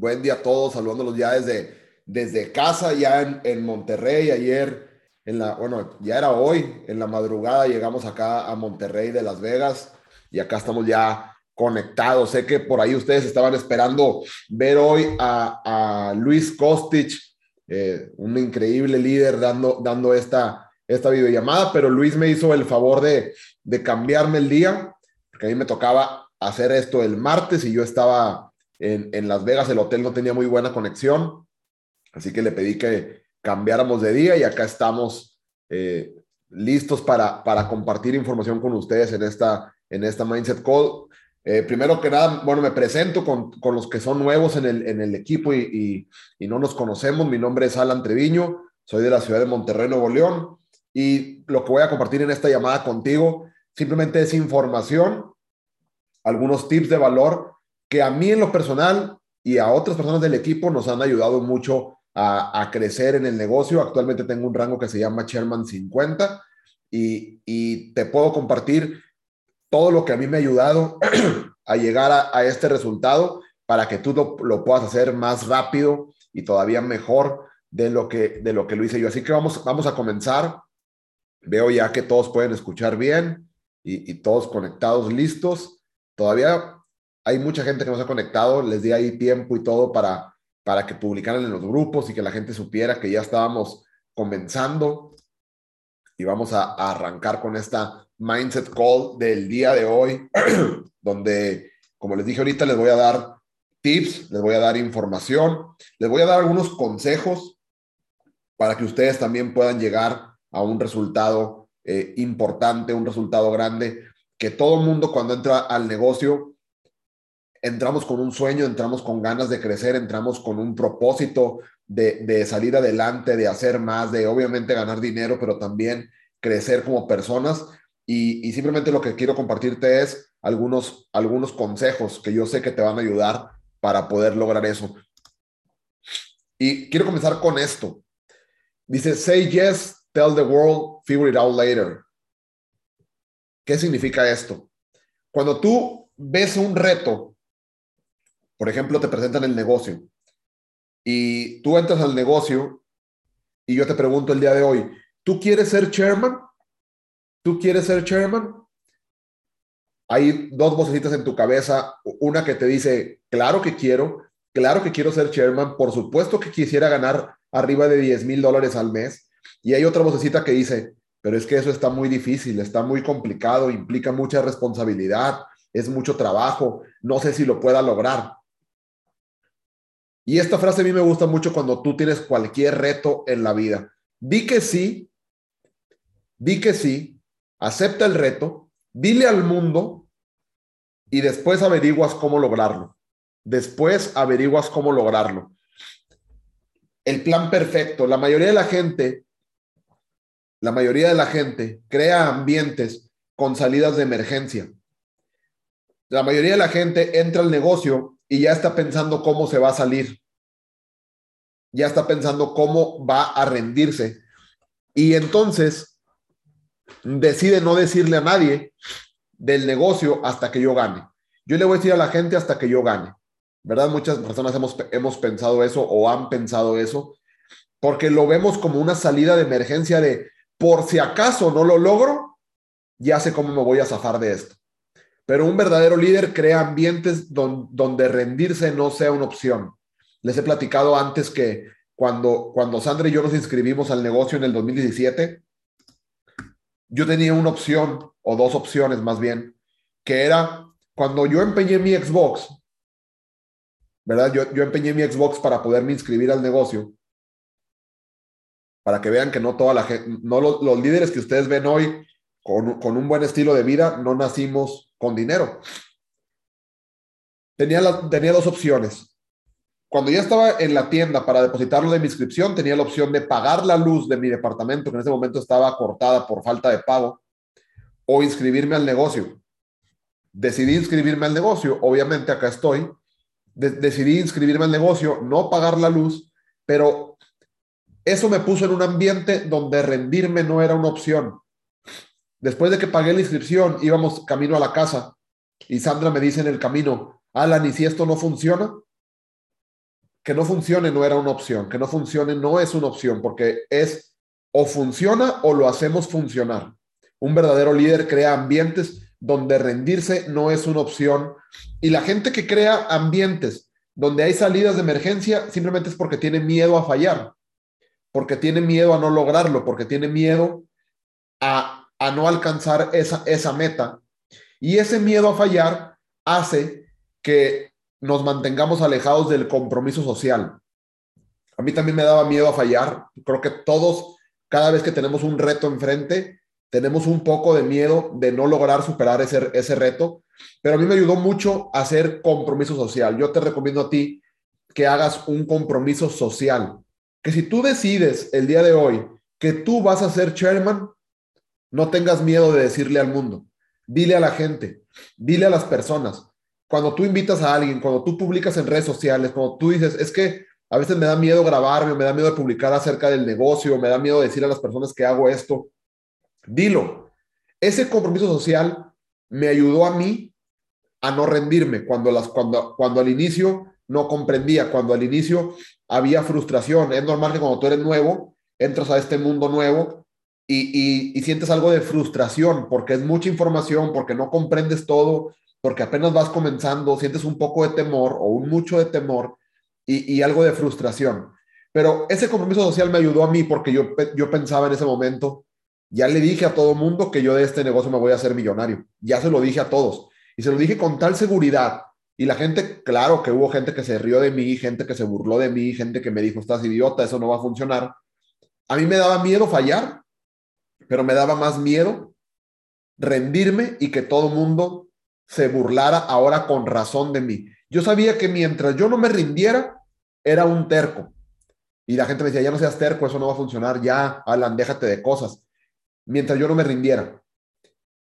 Buen día a todos, saludándolos ya desde, desde casa, ya en, en, Monterrey. Ayer, en la, bueno, ya era hoy, en la madrugada llegamos acá a Monterrey de Las Vegas y acá estamos ya conectados. Sé que por ahí ustedes estaban esperando ver hoy a, a Luis Kostic, eh, un increíble líder dando, dando esta, esta videollamada, pero Luis me hizo el favor de, de cambiarme el día, porque a mí me tocaba hacer esto el martes y yo estaba en, Las Vegas el hotel no tenía muy buena conexión, así que le pedí que cambiáramos de día y acá estamos eh, listos para, para compartir información con ustedes en esta, en esta Mindset Call. Eh, primero que nada, bueno, me presento con, con, los que son nuevos en el, en el equipo y, y, y, no nos conocemos. Mi nombre es Alan Treviño, soy de la ciudad de Monterrey, Nuevo León, y lo que voy a compartir en esta llamada contigo simplemente es información, algunos tips de valor que a mí en lo personal y a otras personas del equipo nos han ayudado mucho a, crecer en el negocio. Actualmente tengo un rango que se llama Chairman 50 y, te puedo compartir todo lo que a mí me ha ayudado a llegar a, este resultado para que tú lo, puedas hacer más rápido y todavía mejor de lo que, de lo, que lo hice yo. Así que vamos, vamos a comenzar. Veo ya que todos pueden escuchar bien y, y todos conectados, listos. Todavía hay mucha gente que nos ha conectado, les di ahí tiempo y todo para, para que publicaran en los grupos y que la gente supiera que ya estábamos comenzando. Y vamos a, arrancar con esta Mindset Call del día de hoy, donde, como les dije ahorita, les voy a dar tips, les voy a dar información, les voy a dar algunos consejos para que ustedes también puedan llegar a un resultado eh, importante, un resultado grande, que todo mundo cuando entra al negocio entramos con un sueño, entramos con ganas de crecer, entramos con un propósito de, salir adelante, de hacer más, de obviamente ganar dinero, pero también crecer como personas. Y, simplemente lo que quiero compartirte es algunos, algunos consejos que yo sé que te van a ayudar para poder lograr eso. Y quiero comenzar con esto. Dice, say yes, tell the world, figure it out later. ¿Qué significa esto? Cuando tú ves un reto por ejemplo, te presentan el negocio y tú entras al negocio y yo te pregunto el día de hoy, ¿tú quieres ser chairman? ¿Tú quieres ser chairman? Hay dos vocecitas en tu cabeza, una que te dice, claro que quiero, claro que quiero ser chairman, por supuesto que quisiera ganar arriba de 10 mil dólares al mes. Y hay otra vocecita que dice, pero es que eso está muy difícil, está muy complicado, implica mucha responsabilidad, es mucho trabajo, no sé si lo pueda lograr. Y esta frase a mí me gusta mucho cuando tú tienes cualquier reto en la vida. Di que sí, di que sí, acepta el reto, dile al mundo y después averiguas cómo lograrlo. Después averiguas cómo lograrlo. El plan perfecto. La mayoría de la gente, la mayoría de la gente crea ambientes con salidas de emergencia. La mayoría de la gente entra al negocio y ya está pensando cómo se va a salir. Ya está pensando cómo va a rendirse. Y entonces decide no decirle a nadie del negocio hasta que yo gane. Yo le voy a decir a la gente hasta que yo gane. ¿Verdad? Muchas personas hemos, hemos pensado eso o han pensado eso porque lo vemos como una salida de emergencia de por si acaso no lo logro, ya sé cómo me voy a zafar de esto. Pero un verdadero líder crea ambientes donde rendirse no sea una opción. Les he platicado antes que cuando, cuando Sandra y yo nos inscribimos al negocio en el 2017, yo tenía una opción, o dos opciones más bien, que era cuando yo empeñé mi Xbox, ¿verdad? Yo, yo empeñé mi Xbox para poderme inscribir al negocio, para que vean que no toda la gente, no los, los líderes que ustedes ven hoy con, con, un buen estilo de vida, no nacimos con dinero. Tenía, tenía dos opciones. Cuando ya estaba en la tienda para depositarlo de mi inscripción, tenía la opción de pagar la luz de mi departamento, que en ese momento estaba cortada por falta de pago, o inscribirme al negocio. Decidí inscribirme al negocio, obviamente acá estoy. decidí inscribirme al negocio, no pagar la luz, pero eso me puso en un ambiente donde rendirme no era una opción. Después de que pagué la inscripción, íbamos camino a la casa y Sandra me dice en el camino, Alan, ¿y si esto no funciona? que no funcione no era una opción, que no funcione no es una opción, porque es o funciona o lo hacemos funcionar. Un verdadero líder crea ambientes donde rendirse no es una opción y la gente que crea ambientes donde hay salidas de emergencia simplemente es porque tiene miedo a fallar, porque tiene miedo a no lograrlo, porque tiene miedo a, no alcanzar esa, esa meta. Y ese miedo a fallar hace que nos mantengamos alejados del compromiso social. A mí también me daba miedo a fallar. Creo que todos, cada vez que tenemos un reto enfrente, tenemos un poco de miedo de no lograr superar ese, ese reto, pero a mí me ayudó mucho a hacer compromiso social. Yo te recomiendo a ti que hagas un compromiso social, que si tú decides el día de hoy que tú vas a ser chairman, no tengas miedo de decirle al mundo, dile a la gente, dile a las personas, cuando tú invitas a alguien, cuando tú publicas en redes sociales, cuando tú dices, es que a veces me da miedo grabarme, me da miedo de publicar acerca del negocio, me da miedo decir a las personas que hago esto, dilo. Ese compromiso social me ayudó a mí a no rendirme cuando, las, cuando, cuando al inicio no comprendía, cuando al inicio había frustración. Es normal que cuando tú eres nuevo, entras a este mundo nuevo y, y, y sientes algo de frustración porque es mucha información, porque no comprendes todo, porque apenas vas comenzando, sientes un poco de temor o un mucho de temor y, algo de frustración. Pero ese compromiso social me ayudó a mí porque yo, yo pensaba en ese momento, ya le dije a todo mundo que yo de este negocio me voy a hacer millonario. Ya se lo dije a todos. Y se lo dije con tal seguridad. Y la gente, claro que hubo gente que se rió de mí, gente que se burló de mí, gente que me dijo, estás idiota, eso no va a funcionar. A mí me daba miedo fallar, pero me daba más miedo rendirme y que todo mundo se burlara ahora con razón de mí. Yo sabía que mientras yo no me rindiera, era un terco. Y la gente me decía, ya no seas terco, eso no va a funcionar, ya, Alan, déjate de cosas. Mientras yo no me rindiera.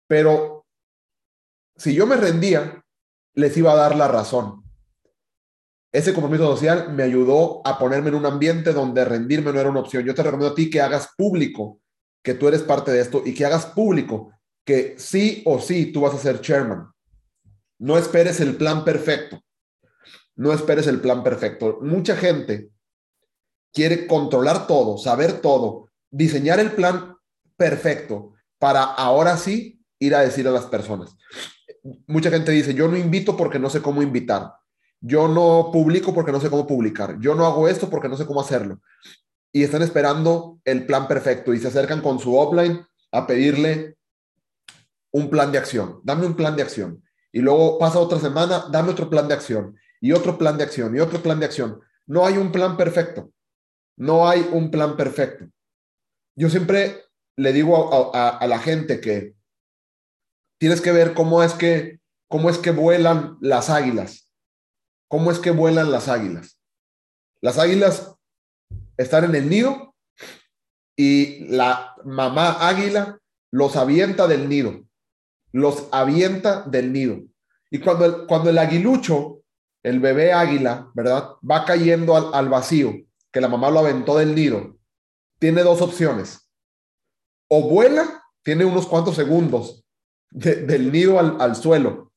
Pero si yo me rendía, les iba a dar la razón. Ese compromiso social me ayudó a ponerme en un ambiente donde rendirme no era una opción. Yo te recomiendo a ti que hagas público que tú eres parte de esto y que hagas público que sí o sí tú vas a ser chairman. No esperes el plan perfecto. No esperes el plan perfecto. Mucha gente quiere controlar todo, saber todo, diseñar el plan perfecto para ahora sí ir a decir a las personas. Mucha gente dice, yo no invito porque no sé cómo invitar. Yo no publico porque no sé cómo publicar. Yo no hago esto porque no sé cómo hacerlo. Y están esperando el plan perfecto y se acercan con su offline a pedirle un plan de acción. Dame un plan de acción. Y luego pasa otra semana, dame otro plan de acción y otro plan de acción y otro plan de acción. No hay un plan perfecto. No hay un plan perfecto. Yo siempre le digo a, la gente que tienes que ver cómo es que, cómo es que vuelan las águilas. ¿Cómo es que vuelan las águilas? Las águilas están en el nido y la mamá águila los avienta del nido los avienta del nido. Y cuando el, cuando el aguilucho, el bebé águila, ¿verdad? Va cayendo al, vacío, que la mamá lo aventó del nido, tiene dos opciones. O vuela, tiene unos cuantos segundos del nido al, al suelo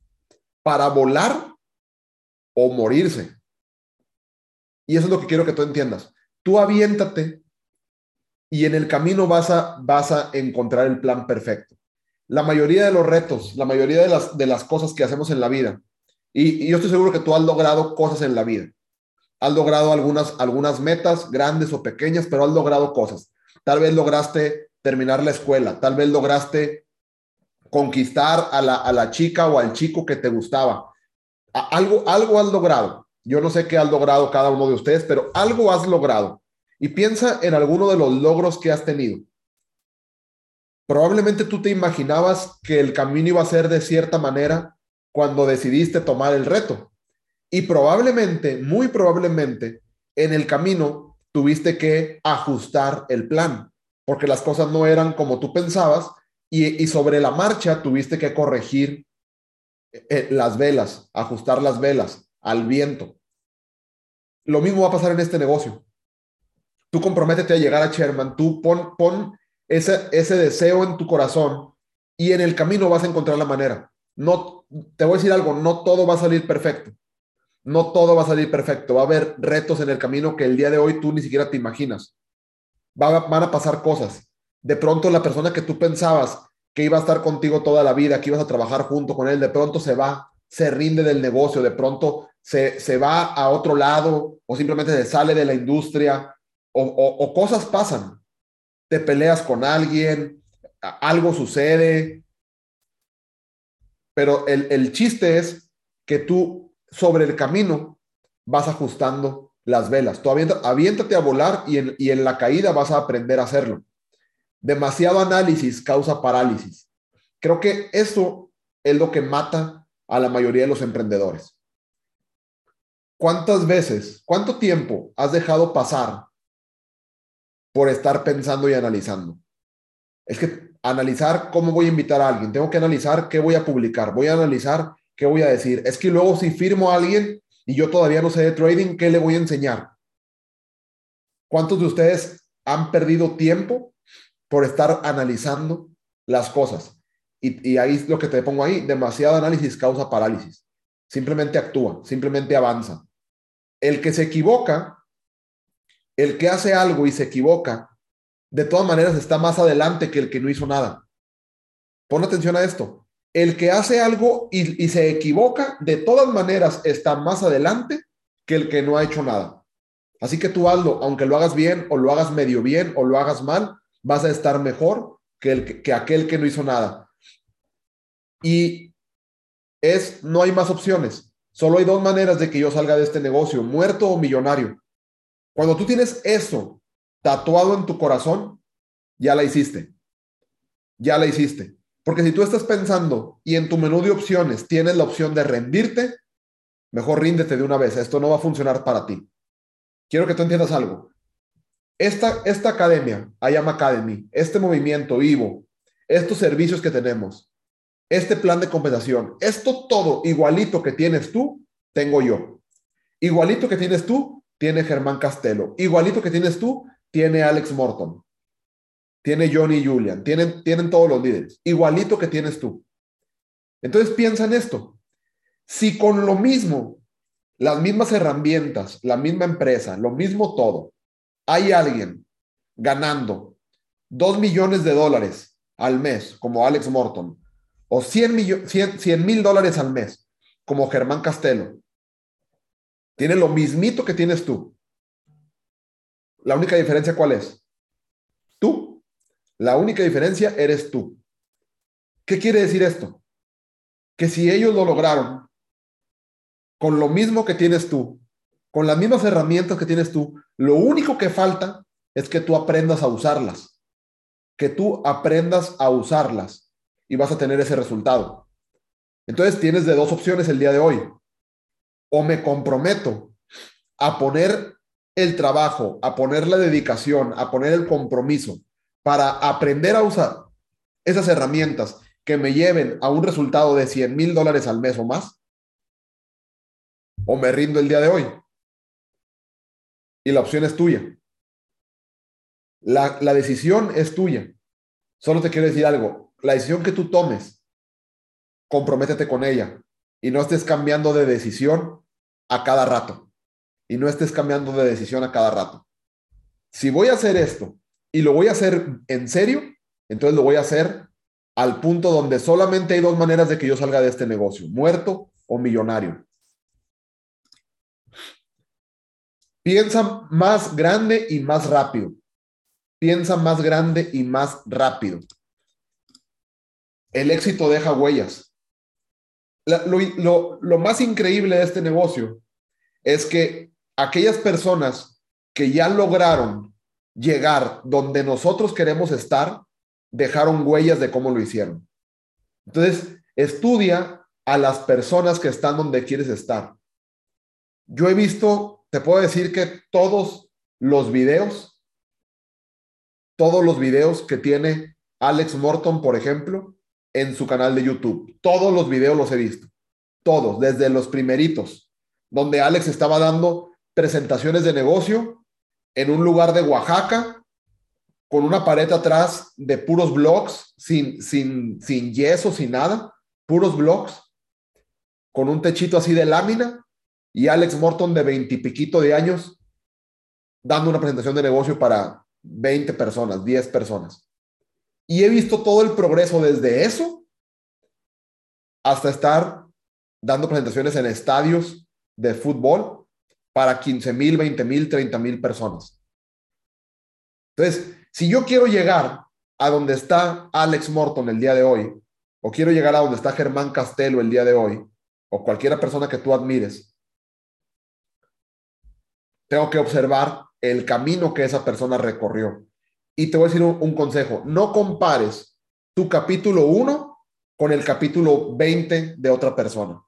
para volar o morirse. Y eso es lo que quiero que tú entiendas. Tú aviéntate y en el camino vas a, vas a encontrar el plan perfecto la mayoría de los retos, la mayoría de las, de las cosas que hacemos en la vida. Y, yo estoy seguro que tú has logrado cosas en la vida. Has logrado algunas, algunas metas, grandes o pequeñas, pero has logrado cosas. Tal vez lograste terminar la escuela, tal vez lograste conquistar a la, a la chica o al chico que te gustaba. algo, algo has logrado. Yo no sé qué has logrado cada uno de ustedes, pero algo has logrado. Y piensa en alguno de los logros que has tenido. Probablemente tú te imaginabas que el camino iba a ser de cierta manera cuando decidiste tomar el reto. Y probablemente, muy probablemente, en el camino tuviste que ajustar el plan, porque las cosas no eran como tú pensabas y, sobre la marcha tuviste que corregir eh, las velas, ajustar las velas al viento. Lo mismo va a pasar en este negocio. Tú comprométete a llegar a Sherman, tú pon, pon ese, ese deseo en tu corazón y en el camino vas a encontrar la manera. No, te voy a decir algo, no todo va a salir perfecto. no todo va a salir perfecto. Va a haber retos en el camino que el día de hoy tú ni siquiera te imaginas. van a pasar cosas. De pronto la persona que tú pensabas que iba a estar contigo toda la vida, que ibas a trabajar junto con él, de pronto se va, se rinde del negocio, de pronto se, se va a otro lado o simplemente se sale de la industria o, cosas pasan. Te peleas con alguien, algo sucede, pero el, chiste es que tú sobre el camino vas ajustando las velas. Tú aviéntate a volar y en, y en la caída vas a aprender a hacerlo. Demasiado análisis causa parálisis. Creo que eso es lo que mata a la mayoría de los emprendedores. ¿Cuántas veces, cuánto tiempo has dejado pasar por estar pensando y analizando? Es que analizar cómo voy a invitar a alguien, tengo que analizar qué voy a publicar, voy a analizar qué voy a decir. Es que luego si firmo a alguien y yo todavía no sé de trading, ¿qué le voy a enseñar? ¿Cuántos de ustedes han perdido tiempo por estar analizando las cosas? Y, ahí es lo que te pongo ahí, demasiado análisis causa parálisis. Simplemente actúa, simplemente avanza. El que se equivoca, el que hace algo y se equivoca, de todas maneras está más adelante que el que no hizo nada. Pon atención a esto. El que hace algo y, se equivoca, de todas maneras está más adelante que el que no ha hecho nada. Así que tú hazlo, aunque lo hagas bien o lo hagas medio bien o lo hagas mal, vas a estar mejor que, el, que aquel que no hizo nada. Y es, no hay más opciones. Solo hay dos maneras de que yo salga de este negocio, muerto o millonario. Cuando tú tienes eso tatuado en tu corazón, ya la hiciste. Ya la hiciste. Porque si tú estás pensando y en tu menú de opciones tienes la opción de rendirte, mejor ríndete de una vez. Esto no va a funcionar para ti. Quiero que tú entiendas algo. Esta, esta academia, IAM Academy, este movimiento Ivo, estos servicios que tenemos, este plan de compensación, esto todo igualito que tienes tú, tengo yo. Igualito que tienes tú, tiene Germán Castelo. Igualito que tienes tú, tiene Alex Morton, tiene Johnny Julian, tienen, tienen todos los líderes, igualito que tienes tú. Entonces piensa en esto. Si con lo mismo, las mismas herramientas, la misma empresa, lo mismo todo, hay alguien ganando 2 millones de dólares al mes, como Alex Morton, o 100 mil dólares al mes, como Germán Castelo, tiene lo mismito que tienes tú, la única diferencia cuál es? Tú. La única diferencia eres tú. ¿Qué quiere decir esto? Que si ellos lo lograron con lo mismo que tienes tú, con las mismas herramientas que tienes tú, lo único que falta es que tú aprendas a usarlas. Que tú aprendas a usarlas y vas a tener ese resultado. Entonces tienes de dos opciones el día de hoy. O me comprometo a poner el trabajo, a poner la dedicación, a poner el compromiso para aprender a usar esas herramientas que me lleven a un resultado de 100 mil dólares al mes o más, o me rindo el día de hoy. Y la opción es tuya. La, la decisión es tuya. Solo te quiero decir algo. La decisión que tú tomes, comprométete con ella y no estés cambiando de decisión a cada rato y no estés cambiando de decisión a cada rato. Si voy a hacer esto y lo voy a hacer en serio, entonces lo voy a hacer al punto donde solamente hay dos maneras de que yo salga de este negocio, muerto o millonario. Piensa más grande y más rápido. Piensa más grande y más rápido. El éxito deja huellas. lo, lo más increíble de este negocio es que aquellas personas que ya lograron llegar donde nosotros queremos estar, dejaron huellas de cómo lo hicieron. Entonces, estudia a las personas que están donde quieres estar. Yo he visto, te puedo decir que todos los videos, todos los videos que tiene Alex Morton, por ejemplo, en su canal de YouTube, todos los videos los he visto, todos, desde los primeritos, donde Alex estaba dando presentaciones de negocio en un lugar de Oaxaca con una pared atrás de puros blogs, sin, sin, sin yeso, sin nada, puros blogs, con un techito así de lámina y Alex Morton de veintipiquito de años dando una presentación de negocio para 20 personas, 10 personas. Y he visto todo el progreso desde eso hasta estar dando presentaciones en estadios de fútbol para 15 mil, 20 mil, 30 mil personas. Entonces, si yo quiero llegar a donde está Alex Morton el día de hoy, o quiero llegar a donde está Germán Castelo el día de hoy, o cualquiera persona que tú admires, tengo que observar el camino que esa persona recorrió. Y te voy a decir un, consejo, no compares tu capítulo 1 con el capítulo 20 de otra persona.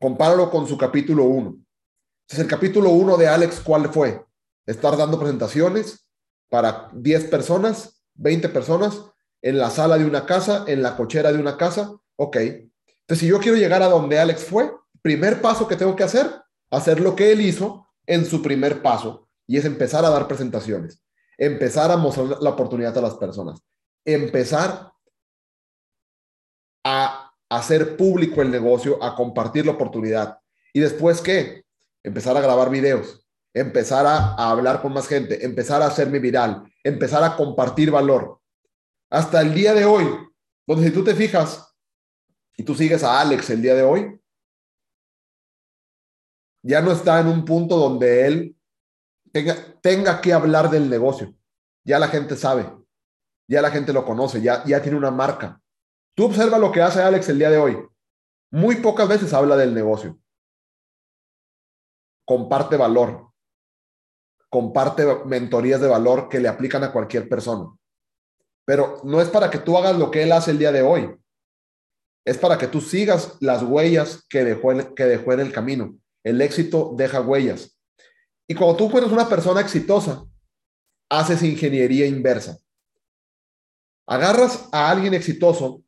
Compáralo con su capítulo 1. Entonces, el capítulo 1 de Alex, ¿cuál fue? Estar dando presentaciones para 10 personas, 20 personas, en la sala de una casa, en la cochera de una casa. Ok. Entonces, si yo quiero llegar a donde Alex fue, primer paso que tengo que hacer, hacer lo que él hizo en su primer paso y es empezar a dar presentaciones, empezar a mostrar la oportunidad a las personas, empezar a hacer público el negocio, a compartir la oportunidad. ¿Y después qué? Empezar a grabar videos, empezar a, hablar con más gente, empezar a hacerme viral, empezar a compartir valor. Hasta el día de hoy, donde si tú te fijas y tú sigues a Alex el día de hoy, ya no está en un punto donde él tenga, que hablar del negocio. Ya la gente sabe, ya la gente lo conoce, ya, ya tiene una marca. Tú observa lo que hace Alex el día de hoy. Muy pocas veces habla del negocio. Comparte valor. Comparte mentorías de valor que le aplican a cualquier persona. Pero no es para que tú hagas lo que él hace el día de hoy. Es para que tú sigas las huellas que dejó, que dejó en el camino. El éxito deja huellas. Y cuando tú eres una persona exitosa, haces ingeniería inversa. Agarras a alguien exitoso,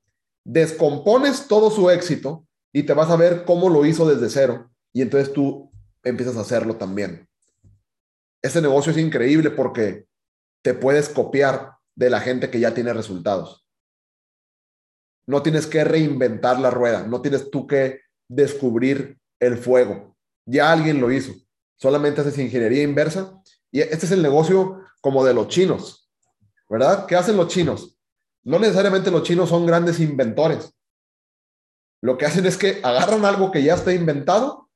descompones todo su éxito y te vas a ver cómo lo hizo desde cero. Y entonces tú empiezas a hacerlo también. Este negocio es increíble porque te puedes copiar de la gente que ya tiene resultados. No tienes que reinventar la rueda, no tienes tú que descubrir el fuego ya alguien lo hizo. Solamente haces ingeniería inversa. Y este es el negocio como de los chinos, ¿verdad? ¿Qué hacen los chinos? No necesariamente los chinos son grandes inventores. Lo que hacen es que agarran algo que ya está inventado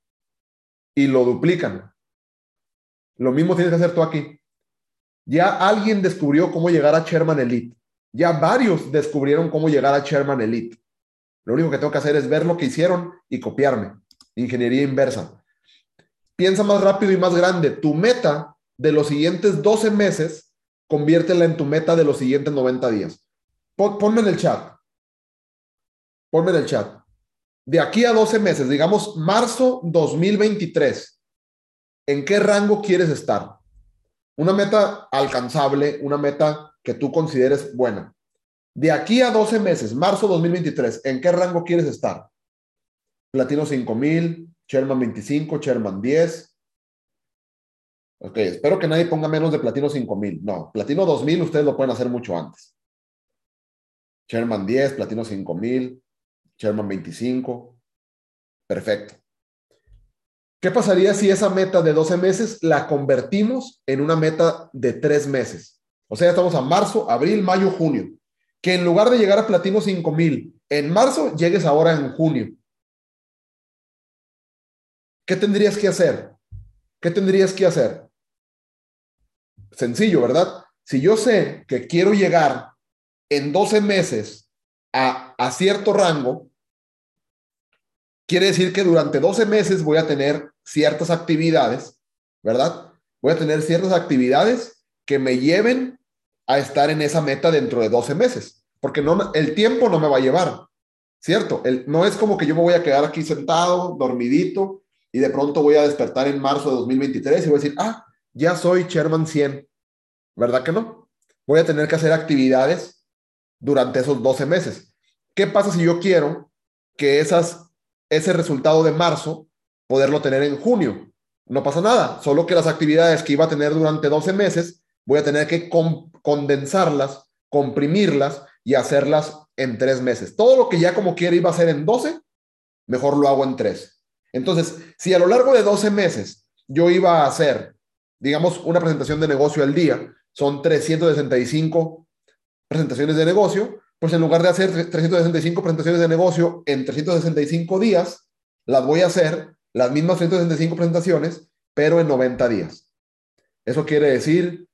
y lo duplican. Lo mismo tienes que hacer tú aquí. Ya alguien descubrió cómo llegar a Sherman Elite. Ya varios descubrieron cómo llegar a Sherman Elite. Lo único que tengo que hacer es ver lo que hicieron y copiarme. Ingeniería inversa piensa más rápido y más grande. Tu meta de los siguientes 12 meses, conviértela en tu meta de los siguientes 90 días. ponme en el chat. Ponme en el chat. De aquí a 12 meses, digamos marzo 2023, ¿en qué rango quieres estar? Una meta alcanzable, una meta que tú consideres buena. De aquí a 12 meses, marzo 2023, ¿en qué rango quieres estar? Platino 5000, Sherman 25, Sherman 10. Ok, espero que nadie ponga menos de platino 5000. No, platino 2000 ustedes lo pueden hacer mucho antes. Sherman 10, platino 5000, Sherman 25. Perfecto. ¿Qué pasaría si esa meta de 12 meses la convertimos en una meta de 3 meses? O sea, estamos a marzo, abril, mayo, junio. Que en lugar de llegar a platino 5000 en marzo, llegues ahora en junio. ¿Qué tendrías que hacer? ¿Qué tendrías que hacer? Sencillo, ¿verdad? Si yo sé que quiero llegar en 12 meses a, a cierto rango, quiere decir que durante 12 meses voy a tener ciertas actividades, ¿verdad? Voy a tener ciertas actividades que me lleven a estar en esa meta dentro de 12 meses, porque no, el tiempo no me va a llevar, ¿cierto? No es como que yo me voy a quedar aquí sentado, dormidito, y de pronto voy a despertar en marzo de 2023 y voy a decir, ah, ya soy Chairman 100. ¿Verdad que no? Voy a tener que hacer actividades durante esos 12 meses. ¿Qué pasa si yo quiero que esas, ese resultado de marzo poderlo tener en junio? No pasa nada, solo que las actividades que iba a tener durante 12 meses voy a tener que condensarlas, comprimirlas y hacerlas en tres meses. Todo lo que ya como quiera iba a hacer en 12, mejor lo hago en tres. Entonces, si a lo largo de 12 meses yo iba a hacer, digamos, una presentación de negocio al día, son 365 presentaciones de negocio, pues en lugar de hacer 365 presentaciones de negocio en 365 días, las voy a hacer las mismas 365 presentaciones, pero en 90 días. Eso quiere decir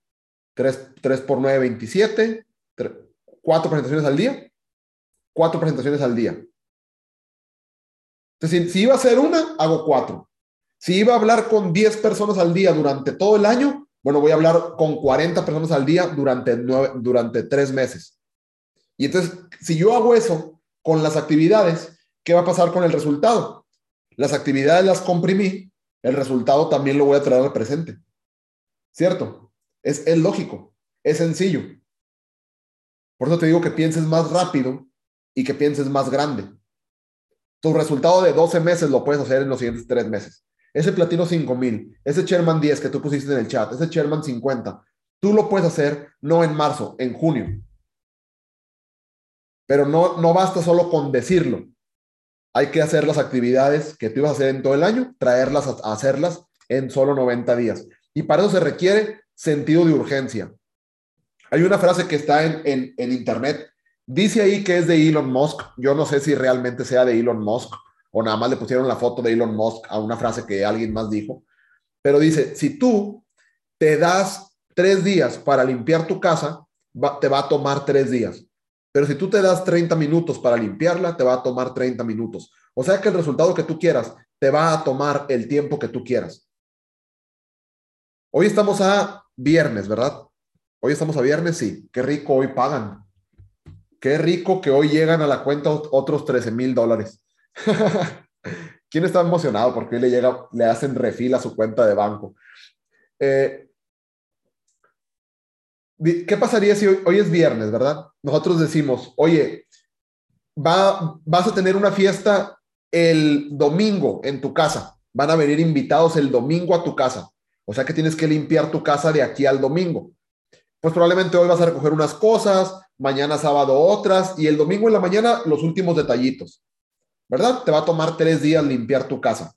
3, 3 por 9, 27, 4 presentaciones al día, 4 presentaciones al día. Entonces, si, iba a hacer una, hago 4. Si iba a hablar con 10 personas al día durante todo el año, bueno, voy a hablar con 40 personas al día durante, durante 3 meses. Y entonces, si yo hago eso con las actividades, ¿qué va a pasar con el resultado? Las actividades las comprimí, el resultado también lo voy a traer al presente. ¿Cierto? Es lógico, es sencillo. Por eso te digo que pienses más rápido y que pienses más grande. Tu resultado de 12 meses lo puedes hacer en los siguientes 3 meses. Ese platino 5000, ese Sherman 10 que tú pusiste en el chat, ese Sherman 50, tú lo puedes hacer no en marzo, en junio. Pero no, no basta solo con decirlo. Hay que hacer las actividades que tú ibas a hacer en todo el año, traerlas a, hacerlas en solo 90 días. Y para eso se requiere sentido de urgencia. Hay una frase que está en, en internet Dice ahí que es de Elon Musk. Yo no sé si realmente sea de Elon Musk o nada más le pusieron la foto de Elon Musk a una frase que alguien más dijo. Pero dice, si tú te das tres días para limpiar tu casa, te va a tomar tres días. Pero si tú te das 30 minutos para limpiarla, te va a tomar 30 minutos. O sea que el resultado que tú quieras te va a tomar el tiempo que tú quieras. Hoy estamos a viernes, ¿verdad? Hoy estamos a viernes, sí. Qué rico, hoy pagan. Qué rico que hoy llegan a la cuenta otros 13 mil dólares. ¿Quién está emocionado porque hoy le, llega, le hacen refil a su cuenta de banco? Eh, ¿Qué pasaría si hoy, es viernes, verdad? Nosotros decimos, oye, va, vas a tener una fiesta el domingo en tu casa. Van a venir invitados el domingo a tu casa. O sea que tienes que limpiar tu casa de aquí al domingo. Pues probablemente hoy vas a recoger unas cosas, mañana sábado otras y el domingo en la mañana los últimos detallitos. ¿Verdad? Te va a tomar tres días limpiar tu casa.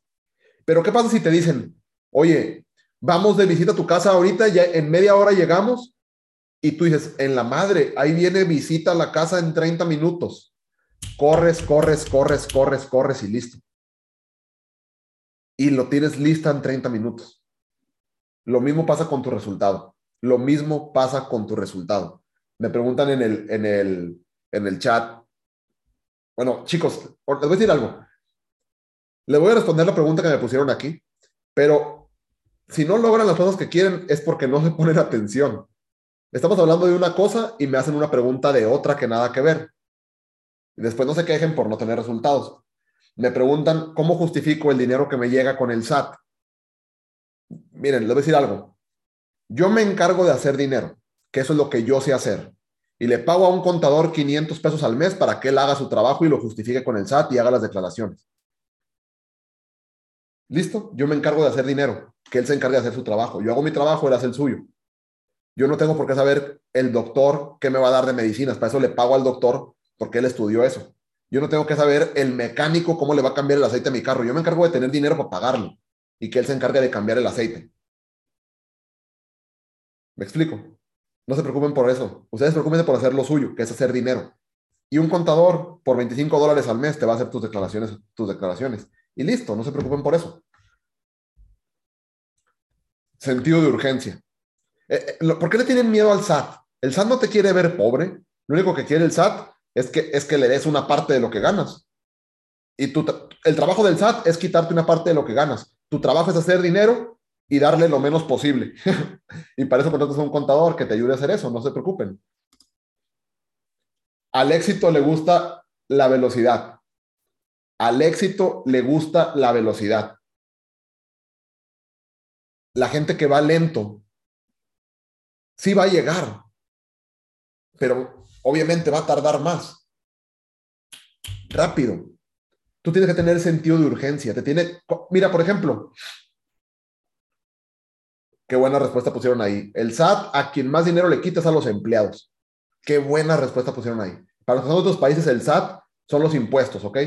Pero ¿qué pasa si te dicen, oye, vamos de visita a tu casa ahorita, ya en media hora llegamos y tú dices, en la madre, ahí viene visita a la casa en 30 minutos. Corres, corres, corres, corres, corres y listo. Y lo tienes lista en 30 minutos. Lo mismo pasa con tu resultado. Lo mismo pasa con tu resultado. Me preguntan en el, en el, en el chat. Bueno, chicos, les voy a decir algo. Les voy a responder la pregunta que me pusieron aquí, pero si no logran las cosas que quieren es porque no se ponen atención. Estamos hablando de una cosa y me hacen una pregunta de otra que nada que ver. Y después no se quejen por no tener resultados. Me preguntan cómo justifico el dinero que me llega con el SAT. Miren, les voy a decir algo. Yo me encargo de hacer dinero que eso es lo que yo sé hacer. Y le pago a un contador 500 pesos al mes para que él haga su trabajo y lo justifique con el SAT y haga las declaraciones. ¿Listo? Yo me encargo de hacer dinero, que él se encargue de hacer su trabajo. Yo hago mi trabajo, él hace el suyo. Yo no tengo por qué saber el doctor qué me va a dar de medicinas. Para eso le pago al doctor porque él estudió eso. Yo no tengo que saber el mecánico cómo le va a cambiar el aceite a mi carro. Yo me encargo de tener dinero para pagarlo y que él se encargue de cambiar el aceite. ¿Me explico? No se preocupen por eso. Ustedes preocupen por hacer lo suyo, que es hacer dinero. Y un contador por 25 dólares al mes te va a hacer tus declaraciones, tus declaraciones. Y listo, no se preocupen por eso. Sentido de urgencia. Eh, eh, ¿Por qué le tienen miedo al SAT? El SAT no te quiere ver pobre. Lo único que quiere el SAT es que, es que le des una parte de lo que ganas. Y el trabajo del SAT es quitarte una parte de lo que ganas. Tu trabajo es hacer dinero y darle lo menos posible. y para eso contratas a un contador que te ayude a hacer eso, no se preocupen. Al éxito le gusta la velocidad. Al éxito le gusta la velocidad. La gente que va lento, sí va a llegar, pero obviamente va a tardar más. Rápido. Tú tienes que tener sentido de urgencia. Te tiene, mira, por ejemplo, Qué buena respuesta pusieron ahí. El SAT a quien más dinero le quitas a los empleados. Qué buena respuesta pusieron ahí. Para otros países el SAT son los impuestos, ¿ok?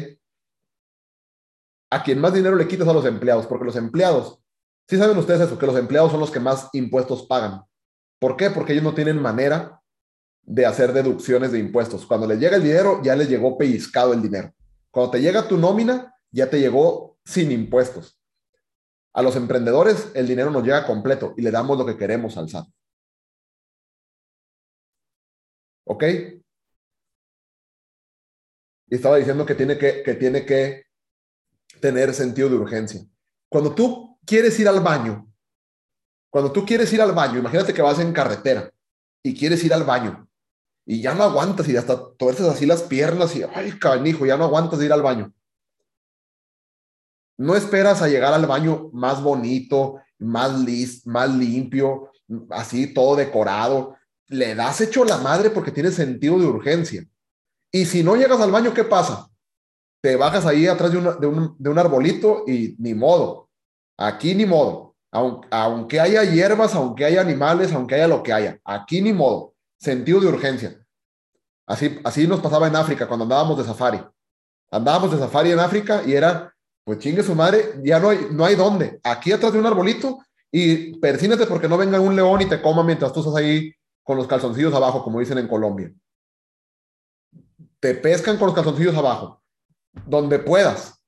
a quien más dinero le quitas a los empleados, porque los empleados, sí saben ustedes eso, que los empleados son los que más impuestos pagan. ¿Por qué? Porque ellos no tienen manera de hacer deducciones de impuestos. Cuando les llega el dinero, ya les llegó pellizcado el dinero. Cuando te llega tu nómina, ya te llegó sin impuestos. A los emprendedores, el dinero nos llega completo y le damos lo que queremos al SAT. ¿Ok? Y estaba diciendo que tiene que, que tiene que tener sentido de urgencia. Cuando tú quieres ir al baño, cuando tú quieres ir al baño, imagínate que vas en carretera y quieres ir al baño y ya no aguantas y hasta tuerces así las piernas y, ay, canijo, ya no aguantas de ir al baño. No esperas a llegar al baño más bonito, más, lis, más limpio, así todo decorado. Le das hecho la madre porque tiene sentido de urgencia. Y si no llegas al baño, ¿qué pasa? Te bajas ahí atrás de, de, un, de un arbolito y ni modo. Aquí ni modo. Aunque, aunque haya hierbas, aunque haya animales, aunque haya lo que haya. Aquí ni modo sentido de urgencia. Así, así nos pasaba en África cuando andábamos de safari. Andábamos de safari en África y era, pues chingue su madre, ya no hay, no hay dónde. Aquí atrás de un arbolito y persínate porque no venga un león y te coma mientras tú estás ahí con los calzoncillos abajo, como dicen en Colombia. Te pescan con los calzoncillos abajo, donde puedas.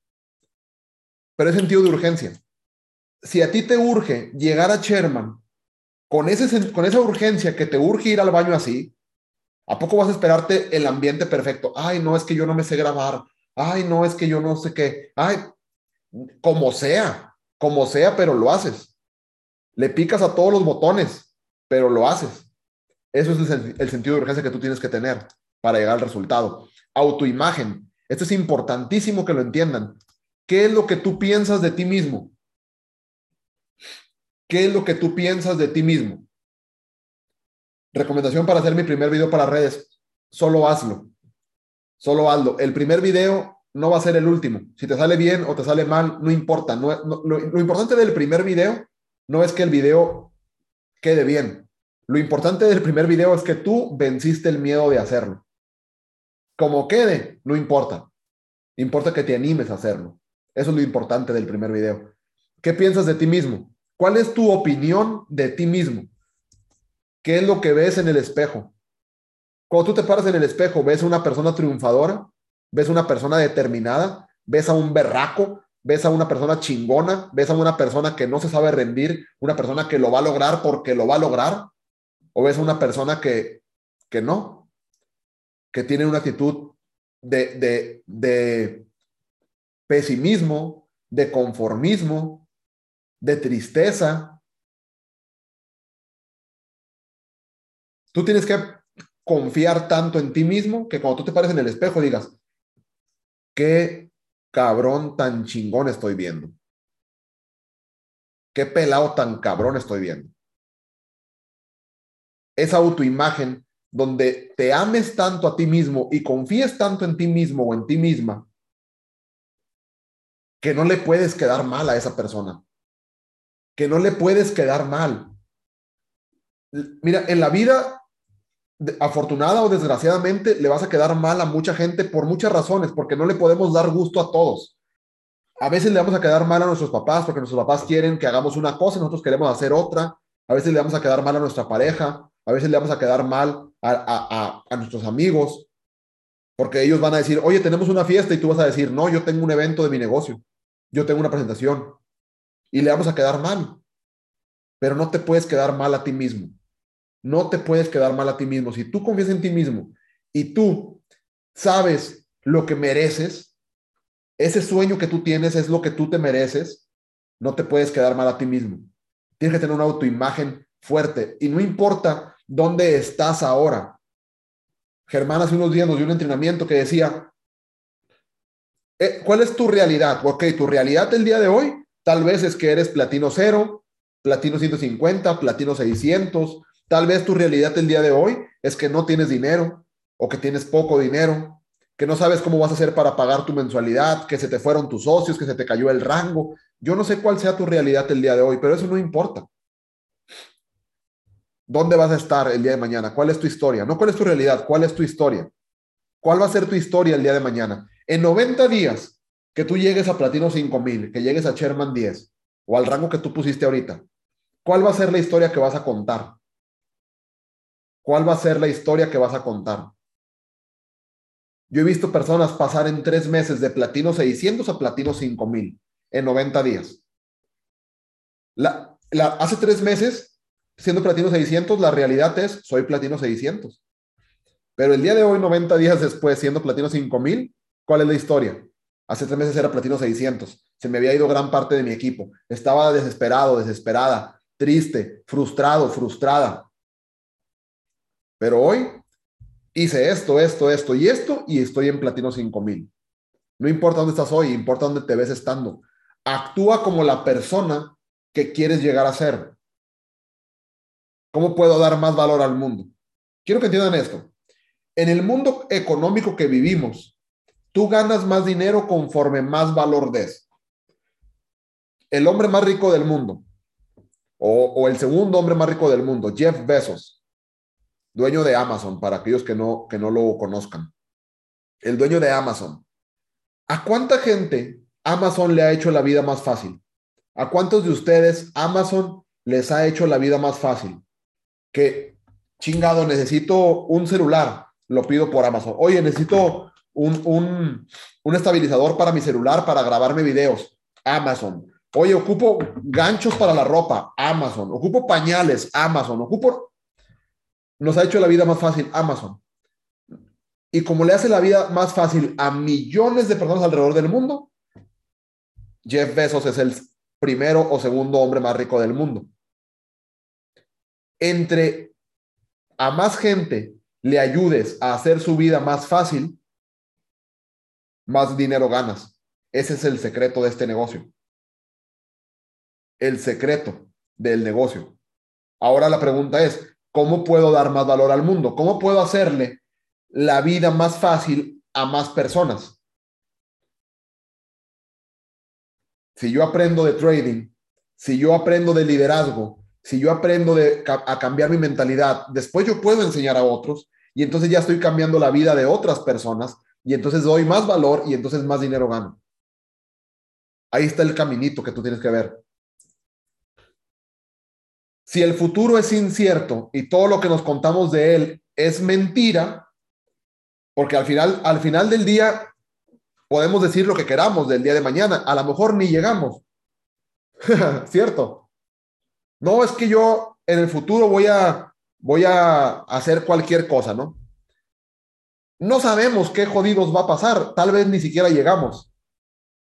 Pero es sentido de urgencia. Si a ti te urge llegar a Sherman con, ese, con esa urgencia que te urge ir al baño así, ¿a poco vas a esperarte el ambiente perfecto? Ay, no, es que yo no me sé grabar. Ay, no, es que yo no sé qué. Ay, como sea, como sea, pero lo haces. Le picas a todos los botones, pero lo haces. Eso es el, sentido de urgencia que tú tienes que tener para llegar al resultado. Autoimagen. Esto es importantísimo que lo entiendan. ¿Qué es lo que tú piensas de ti mismo? ¿Qué es lo que tú piensas de ti mismo? Recomendación para hacer mi primer video para redes. Solo hazlo. Solo hazlo. El primer video no va a ser el último. Si te sale bien o te sale mal, no importa. No, lo, importante del primer video no es que el video quede bien. Lo importante del primer video es que tú venciste el miedo de hacerlo. Como quede, no importa. Importa que te animes a hacerlo. Eso es lo importante del primer video. ¿Qué piensas de ti mismo? ¿Cuál es tu opinión de ti mismo? ¿Qué es lo que ves en el espejo? Cuando tú te paras en el espejo, ¿ves una persona triunfadora? ¿Ves una persona determinada? ¿Ves a un berraco? ¿Ves a una persona chingona? ¿Ves a una persona que no se sabe rendir? ¿Una persona que lo va a lograr porque lo va a lograr? ¿O ves a una persona que, que no? Que tiene una actitud de, de, de pesimismo, de conformismo, de tristeza. Tú tienes que confiar tanto en ti mismo que cuando tú te pares en el espejo digas, qué cabrón tan chingón estoy viendo. Qué pelado tan cabrón estoy viendo. Esa autoimagen donde te ames tanto a ti mismo y confíes tanto en ti mismo o en ti misma que no le puedes quedar mal a esa persona que no le puedes quedar mal. Mira, en la vida, afortunada o desgraciadamente, le vas a quedar mal a mucha gente por muchas razones, porque no le podemos dar gusto a todos. A veces le vamos a quedar mal a nuestros papás porque nuestros papás quieren que hagamos una cosa y nosotros queremos hacer otra. A veces le vamos a quedar mal a nuestra pareja. A veces le vamos a quedar mal a, a, nuestros amigos porque ellos van a decir, oye, tenemos una fiesta y tú vas a decir, no, yo tengo un evento de mi negocio. Yo tengo una presentación y le vamos a quedar mal. Pero no te puedes quedar mal a ti mismo. No te puedes quedar mal a ti mismo. Si tú confías en ti mismo y tú sabes lo que mereces, ese sueño que tú tienes es lo que tú te mereces, no te puedes quedar mal a ti mismo. Tienes que tener una autoimagen fuerte y no importa dónde estás ahora. Germán hace unos días nos dio un entrenamiento que decía, eh, ¿cuál es tu realidad? Ok, tu realidad el día de hoy Tal vez es que eres platino cero, platino 150, platino 600. Tal vez tu realidad el día de hoy es que no tienes dinero o que tienes poco dinero, que no sabes cómo vas a hacer para pagar tu mensualidad, que se te fueron tus socios, que se te cayó el rango. Yo no sé cuál sea tu realidad el día de hoy, pero eso no importa. ¿Dónde vas a estar el día de mañana? ¿Cuál es tu historia? No cuál es tu realidad, cuál es tu historia. ¿Cuál va a ser tu historia el día de mañana? En 90 días, que tú llegues a platino 5000, que llegues a Sherman 10 o al rango que tú pusiste ahorita, ¿cuál va a ser la historia que vas a contar? ¿Cuál va a ser la historia que vas a contar? Yo he visto personas pasar en tres meses de platino 600 a platino 5000 en 90 días. La, hace tres meses, siendo platino 600, la realidad es, soy platino 600. Pero el día de hoy, 90 días después, siendo platino 5000, ¿cuál es la historia? Hace tres meses era platino 600. Se me había ido gran parte de mi equipo. Estaba desesperado, desesperada, triste, frustrado, frustrada. Pero hoy hice esto, esto, esto y esto y estoy en platino 5000. No importa dónde estás hoy, importa dónde te ves estando. Actúa como la persona que quieres llegar a ser. ¿Cómo puedo dar más valor al mundo? Quiero que entiendan esto. En el mundo económico que vivimos, tú ganas más dinero conforme más valor des. El hombre más rico del mundo, o, o el segundo hombre más rico del mundo, Jeff Bezos, dueño de Amazon, para aquellos que no, que no lo conozcan. El dueño de Amazon. ¿A cuánta gente Amazon le ha hecho la vida más fácil? ¿A cuántos de ustedes Amazon les ha hecho la vida más fácil? Que chingado, necesito un celular, lo pido por Amazon. Oye, necesito un, un, un estabilizador para mi celular para grabarme videos, Amazon. Oye, ocupo ganchos para la ropa, Amazon. Ocupo pañales, Amazon. Ocupo nos ha hecho la vida más fácil Amazon. Y como le hace la vida más fácil a millones de personas alrededor del mundo, Jeff Bezos es el primero o segundo hombre más rico del mundo. Entre a más gente le ayudes a hacer su vida más fácil, más dinero ganas. Ese es el secreto de este negocio. El secreto del negocio. Ahora la pregunta es, ¿Cómo puedo dar más valor al mundo? ¿Cómo puedo hacerle la vida más fácil a más personas? Si yo aprendo de trading, si yo aprendo de liderazgo, si yo aprendo de, a cambiar mi mentalidad, después yo puedo enseñar a otros y entonces ya estoy cambiando la vida de otras personas y entonces doy más valor y entonces más dinero gano. Ahí está el caminito que tú tienes que ver. Si el futuro es incierto y todo lo que nos contamos de él es mentira, porque al final, al final del día podemos decir lo que queramos del día de mañana, a lo mejor ni llegamos. ¿Cierto? No es que yo en el futuro voy a voy a hacer cualquier cosa, ¿no? No sabemos qué jodidos va a pasar, tal vez ni siquiera llegamos.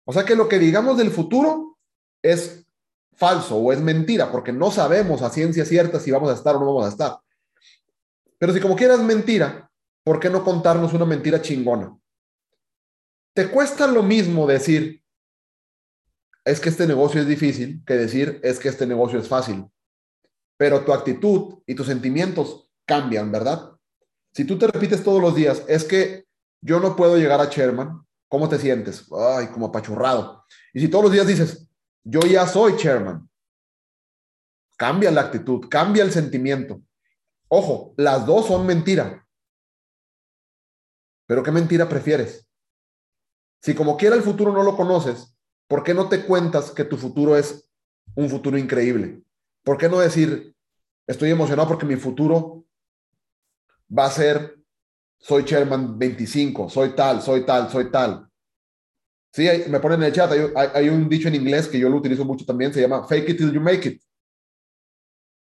O sea que lo que digamos del futuro es falso o es mentira, porque no sabemos a ciencia cierta si vamos a estar o no vamos a estar. Pero si como quieras mentira, ¿por qué no contarnos una mentira chingona? Te cuesta lo mismo decir, es que este negocio es difícil, que decir, es que este negocio es fácil. Pero tu actitud y tus sentimientos cambian, ¿verdad? Si tú te repites todos los días, es que yo no puedo llegar a Sherman, ¿cómo te sientes? Ay, como apachurrado. Y si todos los días dices, yo ya soy chairman. Cambia la actitud, cambia el sentimiento. Ojo, las dos son mentira. Pero ¿qué mentira prefieres? Si como quiera el futuro no lo conoces, ¿por qué no te cuentas que tu futuro es un futuro increíble? ¿Por qué no decir, estoy emocionado porque mi futuro va a ser, soy chairman 25, soy tal, soy tal, soy tal? Sí, me ponen en el chat, hay, un dicho en inglés que yo lo utilizo mucho también, se llama fake it till you make it.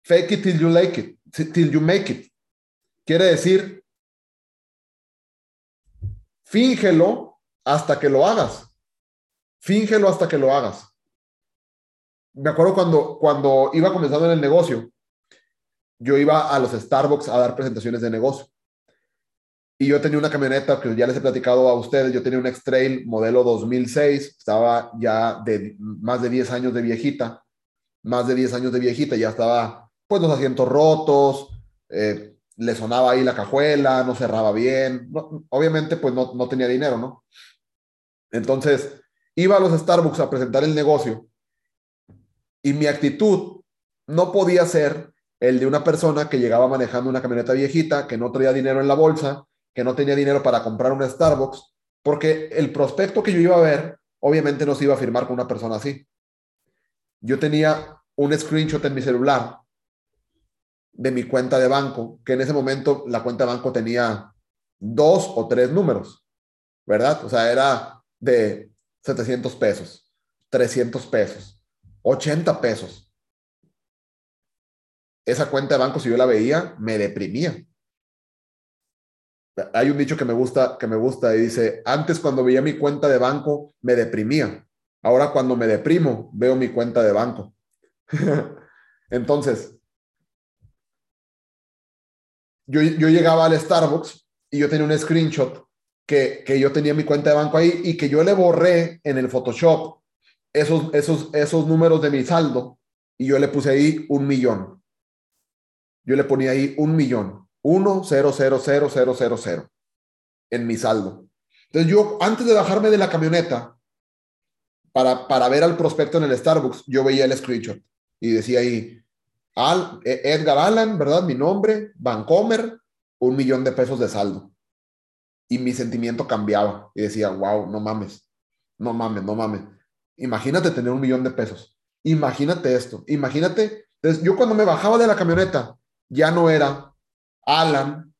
Fake it till you like it, till you make it. Quiere decir, fíngelo hasta que lo hagas. Fíngelo hasta que lo hagas. Me acuerdo cuando, cuando iba comenzando en el negocio, yo iba a los Starbucks a dar presentaciones de negocio. Y yo tenía una camioneta que ya les he platicado a ustedes, yo tenía un X-Trail modelo 2006, estaba ya de más de 10 años de viejita, más de 10 años de viejita, ya estaba pues los asientos rotos, eh, le sonaba ahí la cajuela, no cerraba bien, obviamente pues no, no tenía dinero, ¿no? Entonces iba a los Starbucks a presentar el negocio y mi actitud no podía ser el de una persona que llegaba manejando una camioneta viejita, que no traía dinero en la bolsa, que no tenía dinero para comprar un Starbucks, porque el prospecto que yo iba a ver, obviamente no se iba a firmar con una persona así. Yo tenía un screenshot en mi celular de mi cuenta de banco, que en ese momento la cuenta de banco tenía dos o tres números, ¿verdad? O sea, era de 700 pesos, 300 pesos, 80 pesos. Esa cuenta de banco, si yo la veía, me deprimía. Hay un dicho que me gusta, que me gusta y dice, antes cuando veía mi cuenta de banco, me deprimía. Ahora cuando me deprimo, veo mi cuenta de banco. Entonces, yo, yo llegaba al Starbucks y yo tenía un screenshot que, que, yo tenía mi cuenta de banco ahí y que yo le borré en el Photoshop esos, esos, esos números de mi saldo y yo le puse ahí un millón. Yo le ponía ahí un millón. Uno, cero, cero, cero, cero, cero, cero en mi saldo. Entonces yo, antes de bajarme de la camioneta para, para ver al prospecto en el Starbucks, yo veía el screenshot y decía ahí, e, Edgar Allan, ¿verdad? Mi nombre, Vancomer, un millón de pesos de saldo. Y mi sentimiento cambiaba y decía, wow, no mames, no mames, no mames. Imagínate tener un millón de pesos. Imagínate esto. Imagínate. Entonces, yo cuando me bajaba de la camioneta, ya no era Alan,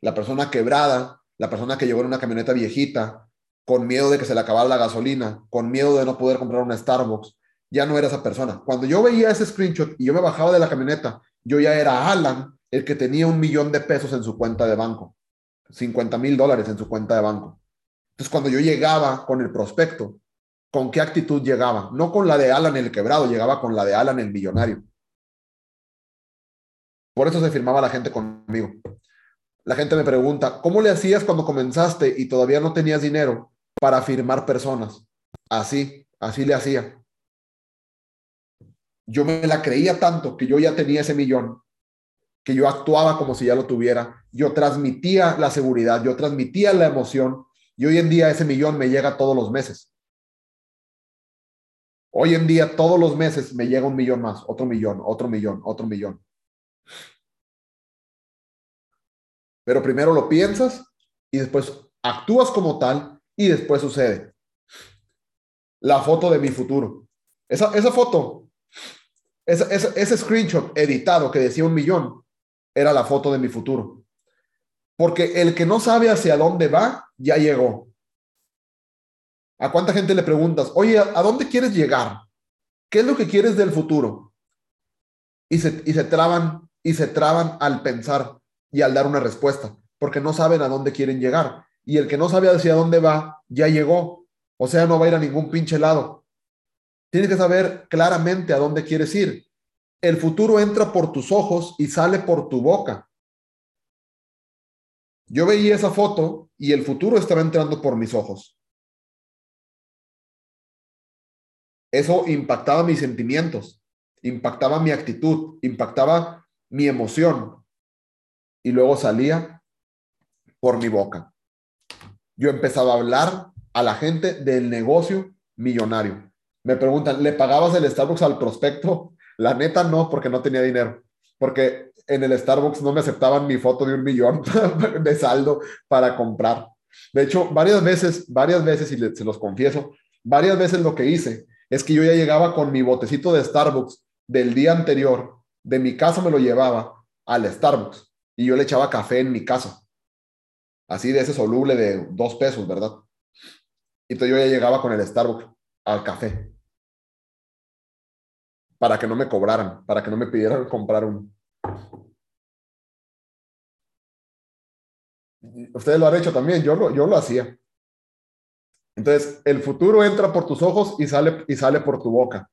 la persona quebrada, la persona que llegó en una camioneta viejita, con miedo de que se le acabara la gasolina, con miedo de no poder comprar una Starbucks. Ya no era esa persona. Cuando yo veía ese screenshot y yo me bajaba de la camioneta, yo ya era Alan, el que tenía un millón de pesos en su cuenta de banco, 50 mil dólares en su cuenta de banco. Entonces, cuando yo llegaba con el prospecto, ¿con qué actitud llegaba? No con la de Alan el quebrado, llegaba con la de Alan el millonario. Por eso se firmaba la gente conmigo. La gente me pregunta, ¿cómo le hacías cuando comenzaste y todavía no tenías dinero para firmar personas? Así, así le hacía. Yo me la creía tanto que yo ya tenía ese millón que yo actuaba como si ya lo tuviera, yo transmitía la seguridad, yo transmitía la emoción y hoy en día ese millón me llega todos los meses. Hoy en día todos los meses me llega un millón más, otro millón, otro millón, otro millón. Pero primero lo piensas y después actúas como tal y después sucede. La foto de mi futuro. Esa, esa foto, ese screenshot editado que decía un millón, era la foto de mi futuro. Porque el que no sabe hacia dónde va, ya llegó. ¿A cuánta gente le preguntas, oye, ¿a dónde quieres llegar? ¿Qué es lo que quieres del futuro? Y se, y se traban, y se traban al pensar y al dar una respuesta, porque no saben a dónde quieren llegar. Y el que no sabe hacia dónde va, ya llegó. O sea, no va a ir a ningún pinche lado. Tienes que saber claramente a dónde quieres ir el futuro entra por tus ojos y sale por tu boca. Yo veía esa foto y el futuro estaba entrando por mis ojos. Eso impactaba mis sentimientos, impactaba mi actitud, impactaba mi emoción y luego salía por mi boca. Yo empezaba a hablar a la gente del negocio millonario. Me preguntan, ¿le pagabas el Starbucks al prospecto? La neta no, porque no tenía dinero. Porque en el Starbucks no me aceptaban mi foto de un millón de saldo para comprar. De hecho, varias veces, varias veces, y se los confieso, varias veces lo que hice es que yo ya llegaba con mi botecito de Starbucks del día anterior, de mi casa me lo llevaba al Starbucks y yo le echaba café en mi casa. Así de ese soluble de dos pesos, ¿verdad? Y entonces yo ya llegaba con el Starbucks al café para que no me cobraran, para que no me pidieran comprar un. Ustedes lo han hecho también, yo lo, yo lo hacía. Entonces, el futuro entra por tus ojos y sale, y sale por tu boca.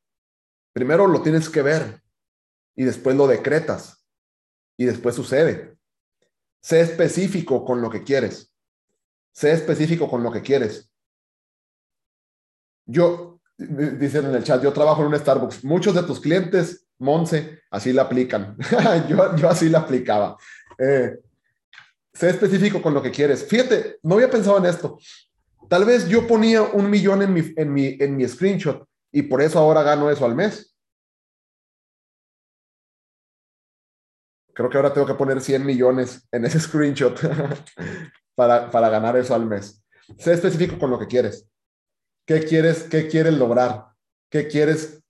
Primero lo tienes que ver y después lo decretas y después sucede. Sé específico con lo que quieres. Sé específico con lo que quieres. Yo, Dicen en el chat, yo trabajo en un Starbucks. Muchos de tus clientes, Monse, así la aplican. yo, así la aplicaba. Eh, sé específico con lo que quieres. Fíjate, no había pensado en esto. Tal vez yo ponía un millón en mi, en mi, en mi screenshot y por eso ahora gano eso al mes. Creo que ahora tengo que poner 100 millones en ese screenshot para, para ganar eso al mes. Sé específico con lo que quieres. ¿Qué quieres, qué quieres lograr? ¿Qué quieres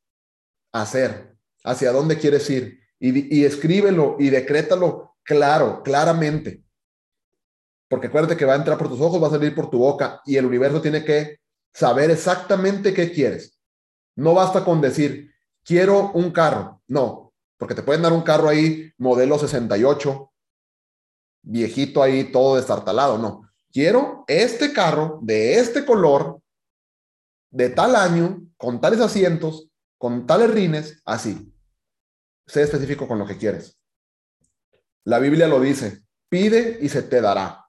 hacer? ¿Hacia dónde quieres ir? Y, y escríbelo y decrétalo claro, claramente. Porque acuérdate que va a entrar por tus ojos, va a salir por tu boca y el universo tiene que saber exactamente qué quieres. No basta con decir, quiero un carro. No, porque te pueden dar un carro ahí, modelo 68, viejito ahí, todo destartalado. No, quiero este carro de este color, de tal año, con tales asientos, con tales rines, así. Sé específico con lo que quieres. La Biblia lo dice, pide y se te dará.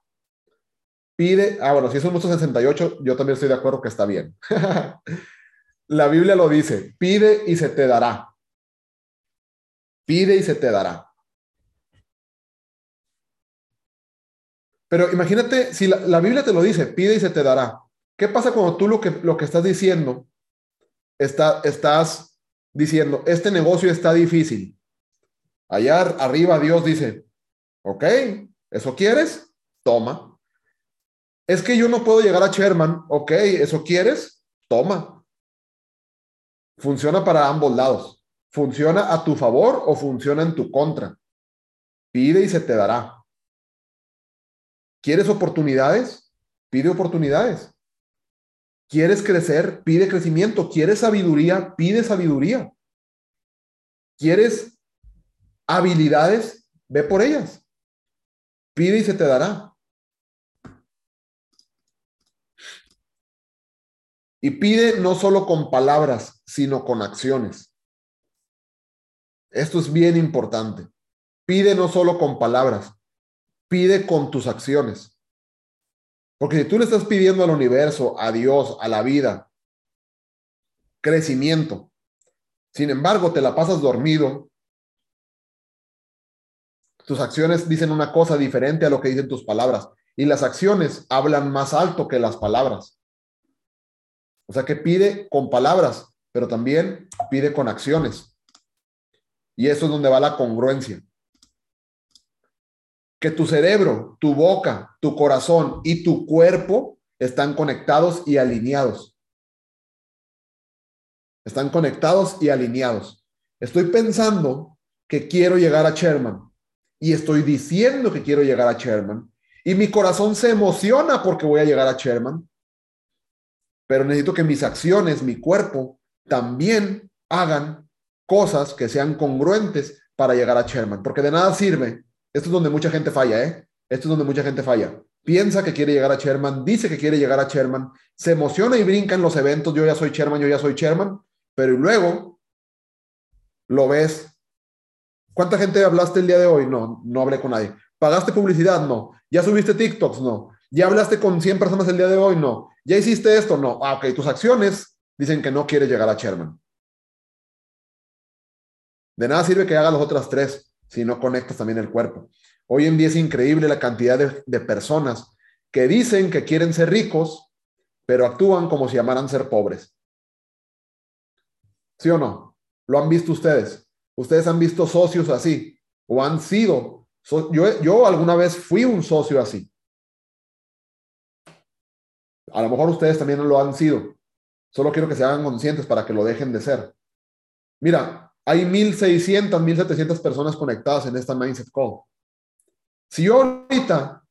Pide, ah, bueno, si es un 68, yo también estoy de acuerdo que está bien. La Biblia lo dice, pide y se te dará. Pide y se te dará. Pero imagínate, si la, Biblia te lo dice, pide y se te dará. ¿Qué pasa cuando tú lo que, lo que estás diciendo, está, estás diciendo, este negocio está difícil? Allá arriba Dios dice, ok, ¿eso quieres? Toma. Es que yo no puedo llegar a Sherman, ok, ¿eso quieres? Toma. Funciona para ambos lados. ¿Funciona a tu favor o funciona en tu contra? Pide y se te dará. ¿Quieres oportunidades? Pide oportunidades. ¿Quieres crecer? Pide crecimiento. ¿Quieres sabiduría? Pide sabiduría. ¿Quieres habilidades? Ve por ellas. Pide y se te dará. Y pide no solo con palabras, sino con acciones. Esto es bien importante. Pide no solo con palabras, pide con tus acciones. Porque si tú le estás pidiendo al universo, a Dios, a la vida, crecimiento, sin embargo te la pasas dormido, tus acciones dicen una cosa diferente a lo que dicen tus palabras. Y las acciones hablan más alto que las palabras. O sea que pide con palabras, pero también pide con acciones. Y eso es donde va la congruencia. Que tu cerebro, tu boca, tu corazón y tu cuerpo están conectados y alineados. Están conectados y alineados. Estoy pensando que quiero llegar a Sherman y estoy diciendo que quiero llegar a Sherman y mi corazón se emociona porque voy a llegar a Sherman pero necesito que mis acciones, mi cuerpo, también hagan cosas que sean congruentes para llegar a Sherman, porque de nada sirve. Esto es donde mucha gente falla, ¿eh? Esto es donde mucha gente falla. Piensa que quiere llegar a Sherman, dice que quiere llegar a Sherman, se emociona y brinca en los eventos, yo ya soy Sherman, yo ya soy Sherman, pero luego lo ves. ¿Cuánta gente hablaste el día de hoy? No, no hablé con nadie. ¿Pagaste publicidad? No. ¿Ya subiste TikToks? No. ¿Ya hablaste con 100 personas el día de hoy? No. ¿Ya hiciste esto? No. Ah, ok, tus acciones dicen que no quieres llegar a Sherman. De nada sirve que hagas las otras tres si no conectas también el cuerpo. Hoy en día es increíble la cantidad de, personas que dicen que quieren ser ricos, pero actúan como si llamaran ser pobres. ¿Sí o no? ¿Lo han visto ustedes? ¿Ustedes han visto socios así? ¿O han sido? yo, yo alguna vez fui un socio así. A lo mejor ustedes también lo han sido. Solo quiero que se hagan conscientes para que lo dejen de ser. Mira, hay 1.600, 1.700 personas conectadas en esta Mindset Call. Si yo ahorita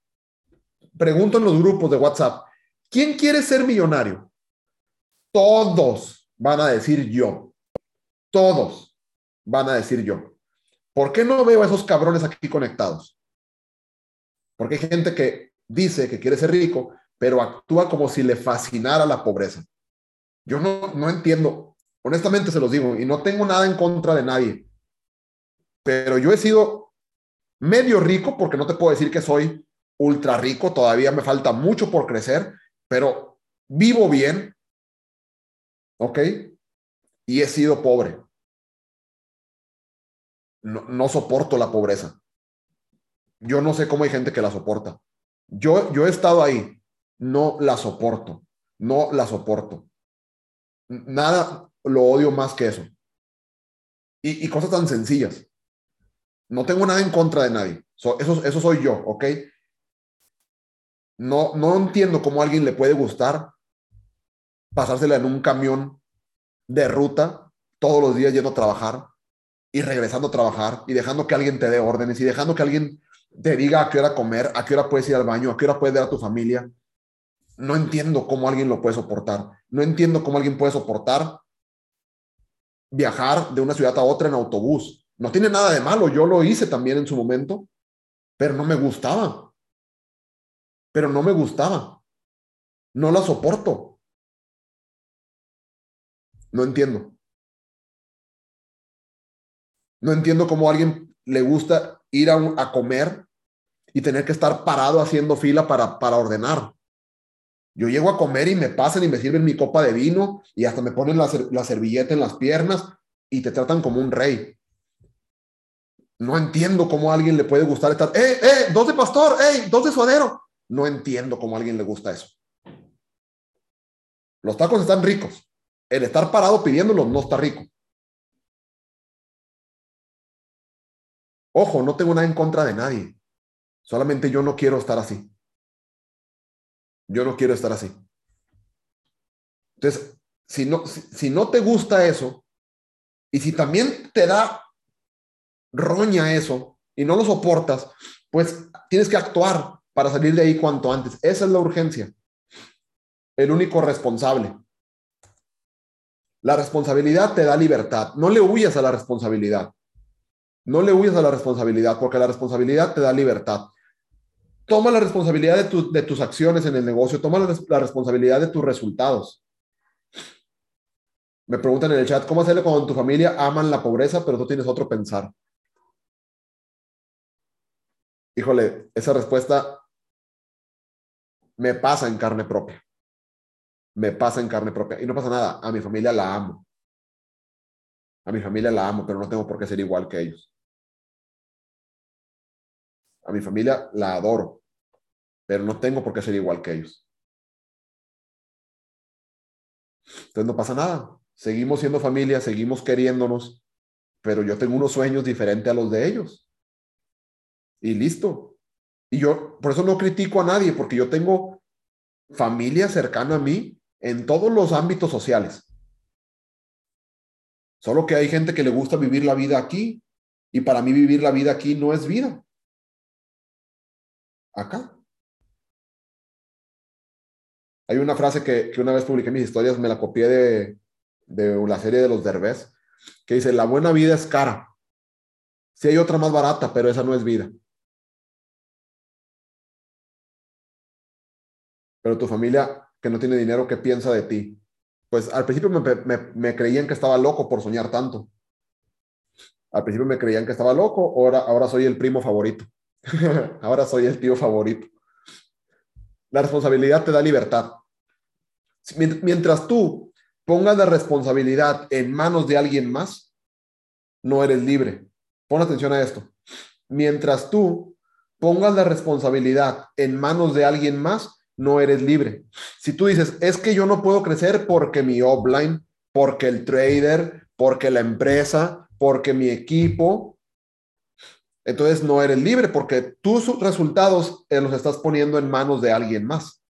pregunto en los grupos de WhatsApp, ¿quién quiere ser millonario? Todos van a decir yo. Todos van a decir yo. ¿Por qué no veo a esos cabrones aquí conectados? Porque hay gente que dice que quiere ser rico, pero actúa como si le fascinara la pobreza. Yo no, no entiendo, honestamente se los digo, y no tengo nada en contra de nadie, pero yo he sido medio rico, porque no te puedo decir que soy ultra rico, todavía me falta mucho por crecer, pero vivo bien, ¿ok? Y he sido pobre. No, no soporto la pobreza. Yo no sé cómo hay gente que la soporta. Yo, yo he estado ahí, no la soporto, no la soporto. Nada lo odio más que eso. Y, cosas tan sencillas. No tengo nada en contra de nadie. eso, eso soy yo, ¿ok? No, no entiendo cómo a alguien le puede gustar pasársela en un camión de ruta todos los días yendo a trabajar y regresando a trabajar y dejando que alguien te dé órdenes y dejando que alguien te diga a qué hora comer, a qué hora puedes ir al baño, a qué hora puedes ver a tu familia. No entiendo cómo alguien lo puede soportar. No entiendo cómo alguien puede soportar viajar de una ciudad a otra en autobús. No tiene nada de malo. Yo lo hice también en su momento, pero no me gustaba. Pero no me gustaba. No la soporto. No entiendo. No entiendo cómo a alguien le gusta ir a, comer y tener que estar parado haciendo fila para, para ordenar. Yo llego a comer y me pasan y me sirven mi copa de vino y hasta me ponen la, servilleta en las piernas y te tratan como un rey. No entiendo cómo a alguien le puede gustar estar, ¡eh, eh! ¡Dos de pastor! ¡eh! ¡Dos de suadero! No entiendo cómo a alguien le gusta eso. Los tacos están ricos. El estar parado pidiéndolos no está rico. Ojo, no tengo nada en contra de nadie. Solamente yo no quiero estar así. Yo no quiero estar así. Entonces, si no, si, no te gusta eso, y si también te da roña eso y no lo soportas, pues tienes que actuar para salir de ahí cuanto antes. Esa es la urgencia. El único responsable. La responsabilidad te da libertad. No le huyas a la responsabilidad. No le huyas a la responsabilidad porque la responsabilidad te da libertad. Toma la responsabilidad de, tus acciones en el negocio, toma la, responsabilidad de tus resultados. Me preguntan en el chat, ¿cómo hacerle cuando tu familia aman la pobreza, pero tú tienes otro pensar? Híjole, esa respuesta me pasa en carne propia. Me pasa en carne propia. Y no pasa nada. A mi familia la amo. A mi familia la amo, pero no tengo por qué ser igual que ellos. A mi familia la adoro, pero no tengo por qué ser igual que ellos. Entonces no pasa nada. Seguimos siendo familia, seguimos queriéndonos, pero yo tengo unos sueños diferentes a los de ellos. Y listo. Y yo, por eso no critico a nadie, porque yo tengo familia cercana a mí en todos los ámbitos sociales. Solo que hay gente que le gusta vivir la vida aquí y para mí vivir la vida aquí no es vida. Acá. Hay una frase que, una vez publiqué en mis historias, me la copié de, la serie de los Derbez, que dice, la buena vida es cara. Si hay otra más barata, pero esa no es vida. Pero tu familia que no tiene dinero, ¿qué piensa de ti? pues al principio me, creían que estaba loco por soñar tanto. Al principio me creían que estaba loco, ahora, ahora soy el primo favorito. ahora soy el tío favorito. La responsabilidad te da libertad. Mientras tú pongas la responsabilidad en manos de alguien más, no eres libre. Pon atención a esto. Mientras tú pongas la responsabilidad en manos de alguien más, no eres libre. Si tú dices, es que yo no puedo crecer porque mi offline, porque el trader, porque la empresa, porque mi equipo, entonces no eres libre porque tus resultados eh, los estás poniendo en manos de alguien más.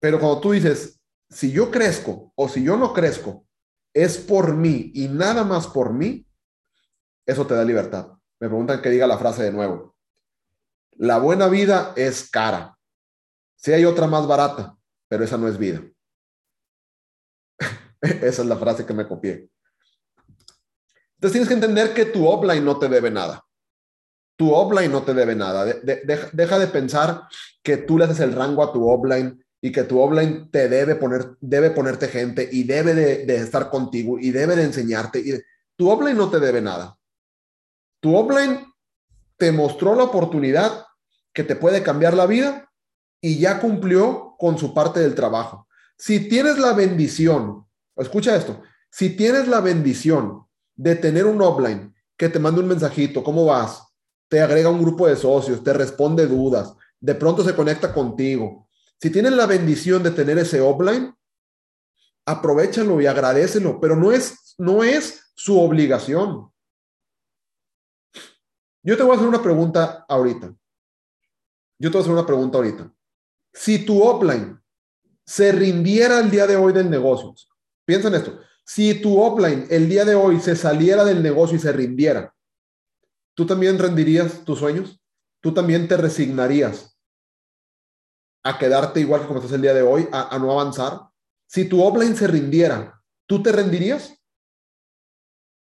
Pero cuando tú dices, si yo crezco o si yo no crezco, es por mí y nada más por mí, eso te da libertad. Me preguntan que diga la frase de nuevo. La buena vida es cara. Si hay otra más barata, pero esa no es vida. esa es la frase que me copié. Entonces tienes que entender que tu offline no te debe nada. Tu offline no te debe nada. deja de pensar que tú le haces el rango a tu offline y que tu offline te debe poner, debe ponerte gente y debe de, estar contigo y debe de enseñarte. Tu offline no te debe nada. Tu offline te mostró la oportunidad que te puede cambiar la vida y ya cumplió con su parte del trabajo. Si tienes la bendición, escucha esto, si tienes la bendición de tener un offline que te mande un mensajito, ¿cómo vas? Te agrega un grupo de socios, te responde dudas, de pronto se conecta contigo. Si tienes la bendición de tener ese offline, aprovechalo y agradecelo, pero no es, no es su obligación. Yo te voy a hacer una pregunta ahorita. yo te voy a hacer una pregunta ahorita. Si tu offline se rindiera el día de hoy del negocio, piensa en esto, si tu offline el día de hoy se saliera del negocio y se rindiera, ¿tú también rendirías tus sueños? ¿Tú también te resignarías a quedarte igual que como estás el día de hoy, a, a no avanzar? Si tu offline se rindiera, ¿tú te rendirías?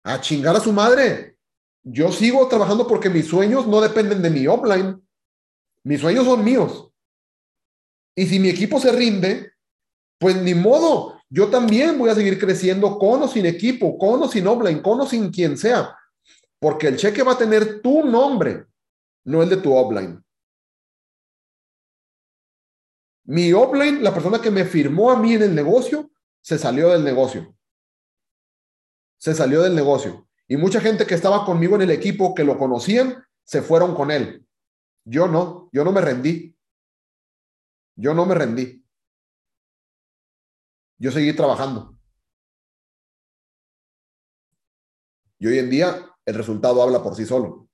A chingar a su madre. Yo sigo trabajando porque mis sueños no dependen de mi offline. Mis sueños son míos. Y si mi equipo se rinde, pues ni modo. Yo también voy a seguir creciendo con o sin equipo, con o sin offline, con o sin quien sea. Porque el cheque va a tener tu nombre, no el de tu offline. Mi offline, la persona que me firmó a mí en el negocio, se salió del negocio. Se salió del negocio. Y mucha gente que estaba conmigo en el equipo, que lo conocían, se fueron con él. Yo no, yo no me rendí. Yo no me rendí. Yo seguí trabajando. Y hoy en día el resultado habla por sí solo.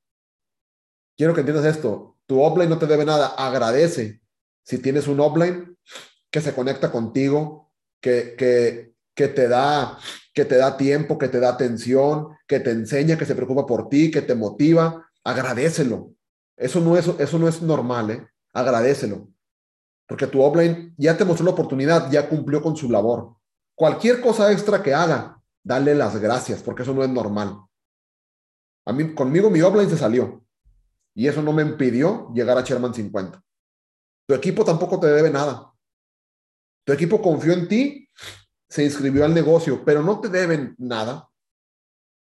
Quiero que entiendas esto. Tu offline no te debe nada. Agradece si tienes un offline que se conecta contigo, que, que, que, te da, que te da tiempo, que te da atención, que te enseña, que se preocupa por ti, que te motiva. Agradecelo. Eso no es, eso no es normal, ¿eh? Agradecelo. Porque tu offline ya te mostró la oportunidad, ya cumplió con su labor. Cualquier cosa extra que haga, dale las gracias, porque eso no es normal. A mí, conmigo mi offline se salió. Y eso no me impidió llegar a Sherman 50. Tu equipo tampoco te debe nada. Tu equipo confió en ti, se inscribió al negocio, pero no te deben nada.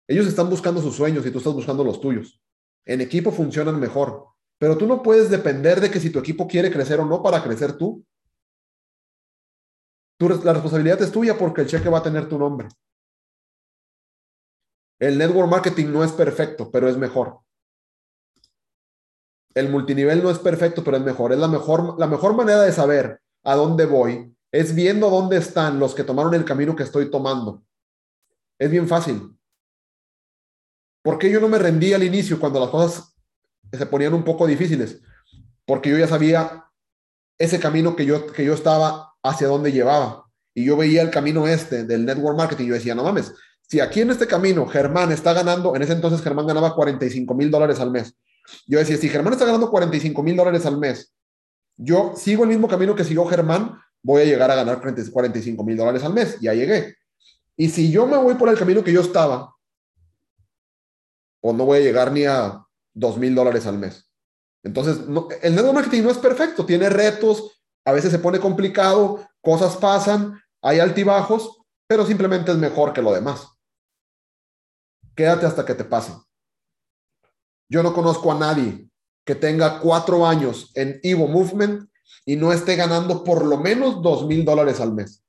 Ellos están buscando sus sueños y tú estás buscando los tuyos. En equipo funcionan mejor, pero tú no puedes depender de que si tu equipo quiere crecer o no para crecer tú. la responsabilidad es tuya porque el cheque va a tener tu nombre. El network marketing no es perfecto, pero es mejor. El multinivel no es perfecto, pero es mejor. Es la mejor, la mejor manera de saber a dónde voy. Es viendo dónde están los que tomaron el camino que estoy tomando. Es bien fácil. ¿Por qué yo no me rendí al inicio cuando las cosas se ponían un poco difíciles? Porque yo ya sabía ese camino que yo, que yo estaba hacia dónde llevaba. Y yo veía el camino este del network marketing. Yo decía, no mames, si aquí en este camino Germán está ganando, en ese entonces Germán ganaba 45 mil dólares al mes. Yo decía, si Germán está ganando 45 mil dólares al mes, yo sigo el mismo camino que siguió Germán, voy a llegar a ganar 45 mil dólares al mes. Ya llegué. Y si yo me voy por el camino que yo estaba, o no voy a llegar ni a dos mil dólares al mes. Entonces, el network marketing no es perfecto, tiene retos, a veces se pone complicado, cosas pasan, hay altibajos, pero simplemente es mejor que lo demás. Quédate hasta que te pase. Yo no conozco a nadie que tenga cuatro años en Evo Movement y no esté ganando por lo menos dos mil dólares al mes.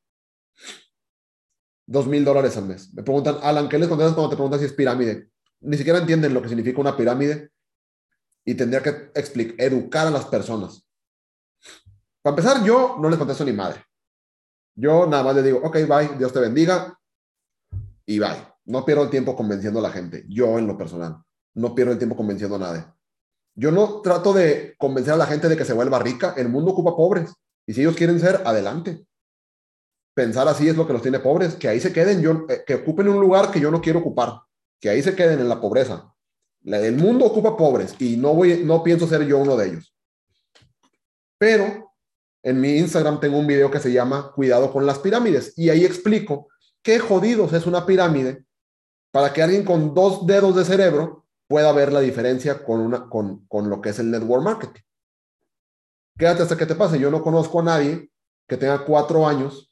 Dos mil dólares al mes. Me preguntan, Alan, ¿qué les contestas cuando te preguntan si es pirámide? ni siquiera entienden lo que significa una pirámide y tendría que explicar, educar a las personas. Para empezar, yo no les contesto ni madre. Yo nada más le digo, ok, bye, Dios te bendiga y bye. No pierdo el tiempo convenciendo a la gente, yo en lo personal. No pierdo el tiempo convenciendo a nadie. Yo no trato de convencer a la gente de que se vuelva rica. El mundo ocupa pobres. Y si ellos quieren ser, adelante. Pensar así es lo que los tiene pobres. Que ahí se queden, yo, eh, que ocupen un lugar que yo no quiero ocupar que ahí se queden en la pobreza. El mundo ocupa pobres y no, voy, no pienso ser yo uno de ellos. Pero en mi Instagram tengo un video que se llama Cuidado con las pirámides y ahí explico qué jodidos es una pirámide para que alguien con dos dedos de cerebro pueda ver la diferencia con, una, con, con lo que es el network marketing. Quédate hasta que te pase. Yo no conozco a nadie que tenga cuatro años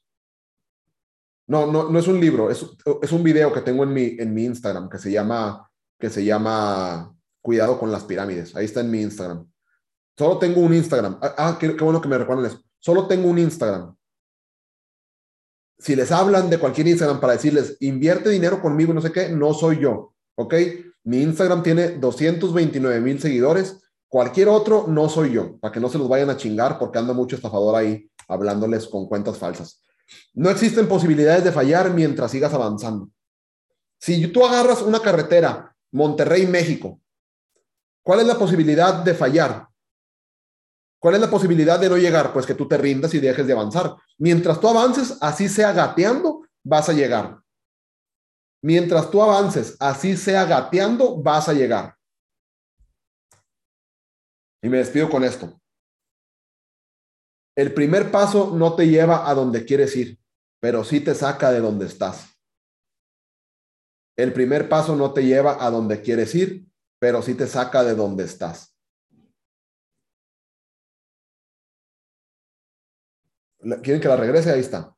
no, no, no es un libro, es, es, un video que tengo en mi, en mi Instagram que se llama, que se llama Cuidado con las pirámides. Ahí está en mi Instagram. Solo tengo un Instagram. Ah, ah qué, bueno que me recuerden eso. Solo tengo un Instagram. Si les hablan de cualquier Instagram para decirles, invierte dinero conmigo, no sé qué, no soy yo. ¿Ok? Mi Instagram tiene 229 mil seguidores. Cualquier otro no soy yo, para que no se los vayan a chingar porque anda mucho estafador ahí hablándoles con cuentas falsas. No existen posibilidades de fallar mientras sigas avanzando. Si tú agarras una carretera, Monterrey, México, ¿cuál es la posibilidad de fallar? ¿Cuál es la posibilidad de no llegar? Pues que tú te rindas y dejes de avanzar. Mientras tú avances, así sea gateando, vas a llegar. Mientras tú avances, así sea gateando, vas a llegar. Y me despido con esto. El primer paso no te lleva a donde quieres ir, pero sí te saca de donde estás. El primer paso no te lleva a donde quieres ir, pero sí te saca de donde estás. ¿Quieren que la regrese? Ahí está.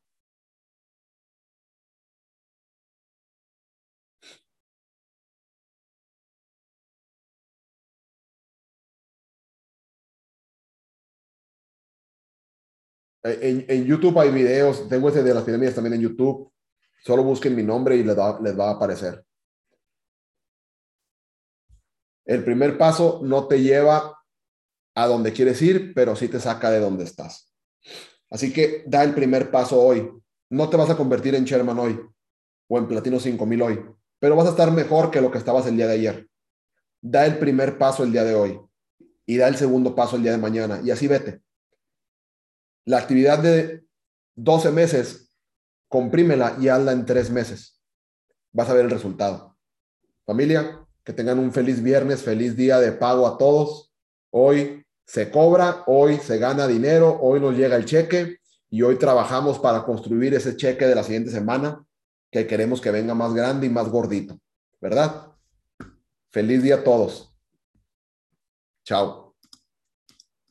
En, en, YouTube hay videos, tengo ese de las pirámides también en YouTube. Solo busquen mi nombre y les va, les va a aparecer. El primer paso no te lleva a donde quieres ir, pero sí te saca de donde estás. Así que da el primer paso hoy. No te vas a convertir en Sherman hoy o en Platino 5000 hoy, pero vas a estar mejor que lo que estabas el día de ayer. Da el primer paso el día de hoy y da el segundo paso el día de mañana y así vete. La actividad de 12 meses, comprímela y hazla en tres meses. Vas a ver el resultado. Familia, que tengan un feliz viernes, feliz día de pago a todos. Hoy se cobra, hoy se gana dinero, hoy nos llega el cheque y hoy trabajamos para construir ese cheque de la siguiente semana que queremos que venga más grande y más gordito, ¿verdad? Feliz día a todos. Chao.